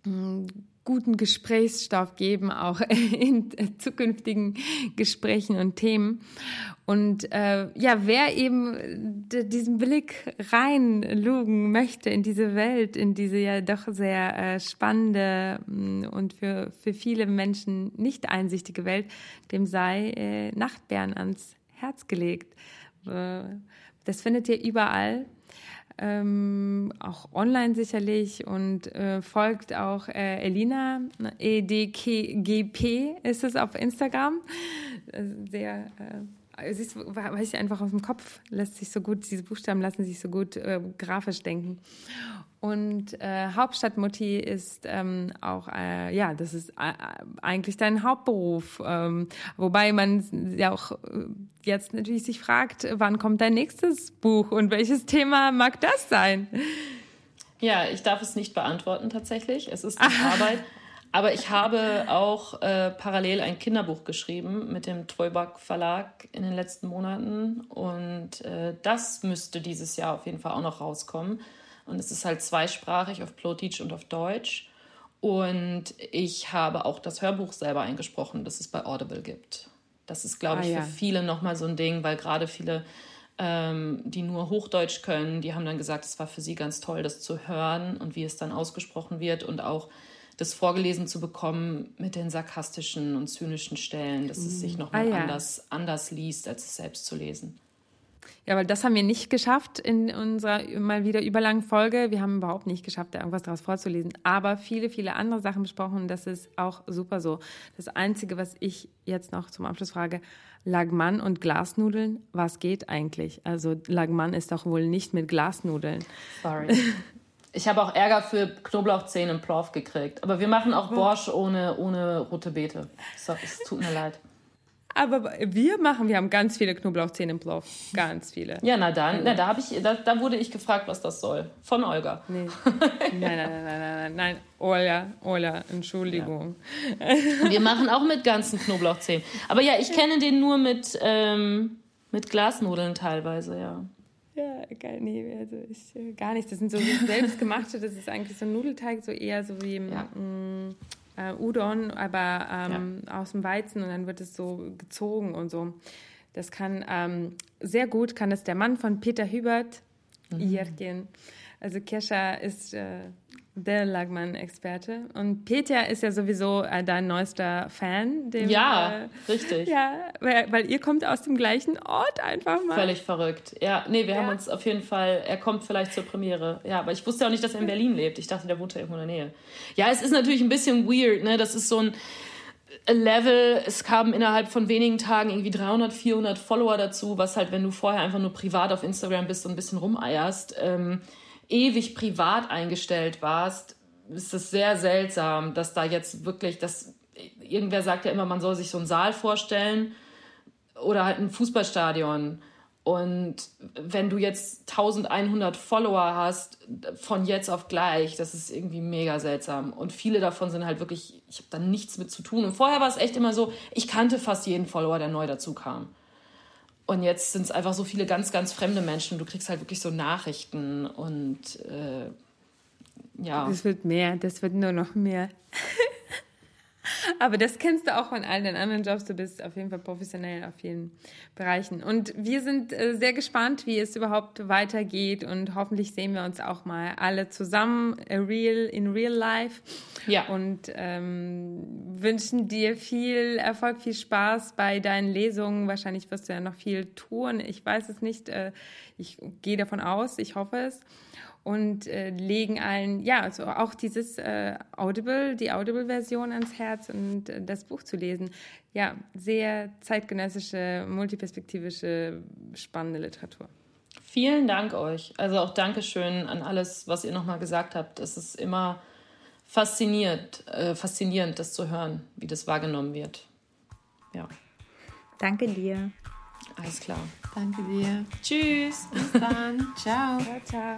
mh, guten Gesprächsstoff geben, auch in zukünftigen Gesprächen und Themen. Und äh, ja, wer eben diesen Blick reinlugen möchte in diese Welt, in diese ja doch sehr äh, spannende mm, und für, für viele Menschen nicht einsichtige Welt, dem sei äh, Nachtbären ans Herz gelegt. Äh, das findet ihr überall ähm, auch online sicherlich und äh, folgt auch äh, Elina, EDGP ist es auf Instagram. Sehr äh, siehst weiß ich einfach aus dem Kopf, lässt sich so gut, diese Buchstaben lassen sich so gut äh, grafisch denken. Und äh, Hauptstadtmutti ist ähm, auch, äh, ja, das ist äh, eigentlich dein Hauptberuf. Ähm, wobei man ja auch äh, jetzt natürlich sich fragt, wann kommt dein nächstes Buch und welches Thema mag das sein? Ja, ich darf es nicht beantworten tatsächlich. Es ist Arbeit. Aber ich habe auch äh, parallel ein Kinderbuch geschrieben mit dem Treuback Verlag in den letzten Monaten. Und äh, das müsste dieses Jahr auf jeden Fall auch noch rauskommen. Und es ist halt zweisprachig auf Plotitsch und auf Deutsch. Und ich habe auch das Hörbuch selber eingesprochen, das es bei Audible gibt. Das ist, glaube ich, ah, ja. für viele nochmal so ein Ding, weil gerade viele, ähm, die nur Hochdeutsch können, die haben dann gesagt, es war für sie ganz toll, das zu hören und wie es dann ausgesprochen wird und auch das vorgelesen zu bekommen mit den sarkastischen und zynischen Stellen, dass es sich nochmal ah, ja. anders, anders liest, als es selbst zu lesen. Ja, weil das haben wir nicht geschafft in unserer mal wieder überlangen Folge. Wir haben überhaupt nicht geschafft, da irgendwas daraus vorzulesen. Aber viele, viele andere Sachen besprochen das ist auch super so. Das Einzige, was ich jetzt noch zum Abschluss frage, Lagmann und Glasnudeln, was geht eigentlich? Also Lagmann ist doch wohl nicht mit Glasnudeln. Sorry. Ich habe auch Ärger für Knoblauchzehen im Plov gekriegt. Aber wir machen auch Borsch ohne, ohne rote Beete. So, es tut mir leid. Aber wir machen, wir haben ganz viele Knoblauchzehen im Plov. Ganz viele. Ja, na dann. Na, da, hab ich, da, da wurde ich gefragt, was das soll. Von Olga. Nee. Nein, nein, nein, nein, nein, nein. Olga, Olga, Entschuldigung. Ja. Wir machen auch mit ganzen Knoblauchzehen. Aber ja, ich kenne den nur mit, ähm, mit Glasnudeln teilweise, ja. Ja, geil, nee, also ich, äh, gar nicht. Das sind so selbstgemachte, das ist eigentlich so ein Nudelteig, so eher so wie ja. mh, mm, äh, Udon, aber ähm, ja. aus dem Weizen und dann wird es so gezogen und so. Das kann ähm, sehr gut, kann es der Mann von Peter Hubert, mhm. Jirkin. Also Kesha ist äh, der Lagmann-Experte. Und Peter ist ja sowieso äh, dein neuester Fan. Dem, ja, äh, richtig. Ja, weil, weil, ihr kommt aus dem gleichen Ort einfach mal. Völlig verrückt. Ja, nee, wir ja. haben uns auf jeden Fall, er kommt vielleicht zur Premiere. Ja, aber ich wusste auch nicht, dass er in Berlin lebt. Ich dachte, der wohnt ja irgendwo in der Nähe. Ja, es ist natürlich ein bisschen weird, ne? Das ist so ein Level, es kamen innerhalb von wenigen Tagen irgendwie 300, 400 Follower dazu, was halt, wenn du vorher einfach nur privat auf Instagram bist und ein bisschen rumeierst, ähm, ewig privat eingestellt warst, ist es sehr seltsam, dass da jetzt wirklich, dass irgendwer sagt ja immer, man soll sich so einen Saal vorstellen oder halt ein Fußballstadion. Und wenn du jetzt 1100 Follower hast, von jetzt auf gleich, das ist irgendwie mega seltsam. Und viele davon sind halt wirklich, ich habe da nichts mit zu tun. Und vorher war es echt immer so, ich kannte fast jeden Follower, der neu dazu kam. Und jetzt sind es einfach so viele ganz, ganz fremde Menschen. Du kriegst halt wirklich so Nachrichten und äh, ja. Das wird mehr, das wird nur noch mehr. Aber das kennst du auch von all den anderen Jobs. Du bist auf jeden Fall professionell auf vielen Bereichen. Und wir sind äh, sehr gespannt, wie es überhaupt weitergeht. Und hoffentlich sehen wir uns auch mal alle zusammen äh, real, in real life. Ja. Und ähm, wünschen dir viel Erfolg, viel Spaß bei deinen Lesungen. Wahrscheinlich wirst du ja noch viel tun. Ich weiß es nicht. Äh, ich gehe davon aus. Ich hoffe es und äh, legen allen, ja, also auch dieses äh, Audible, die Audible-Version ans Herz und äh, das Buch zu lesen. Ja, sehr zeitgenössische, multiperspektivische, spannende Literatur. Vielen Dank euch. Also auch Dankeschön an alles, was ihr nochmal gesagt habt. Es ist immer fasziniert, äh, faszinierend, das zu hören, wie das wahrgenommen wird. Ja. Danke dir. Alles klar. Danke dir. Tschüss. Bis dann. ciao. Ciao, ciao.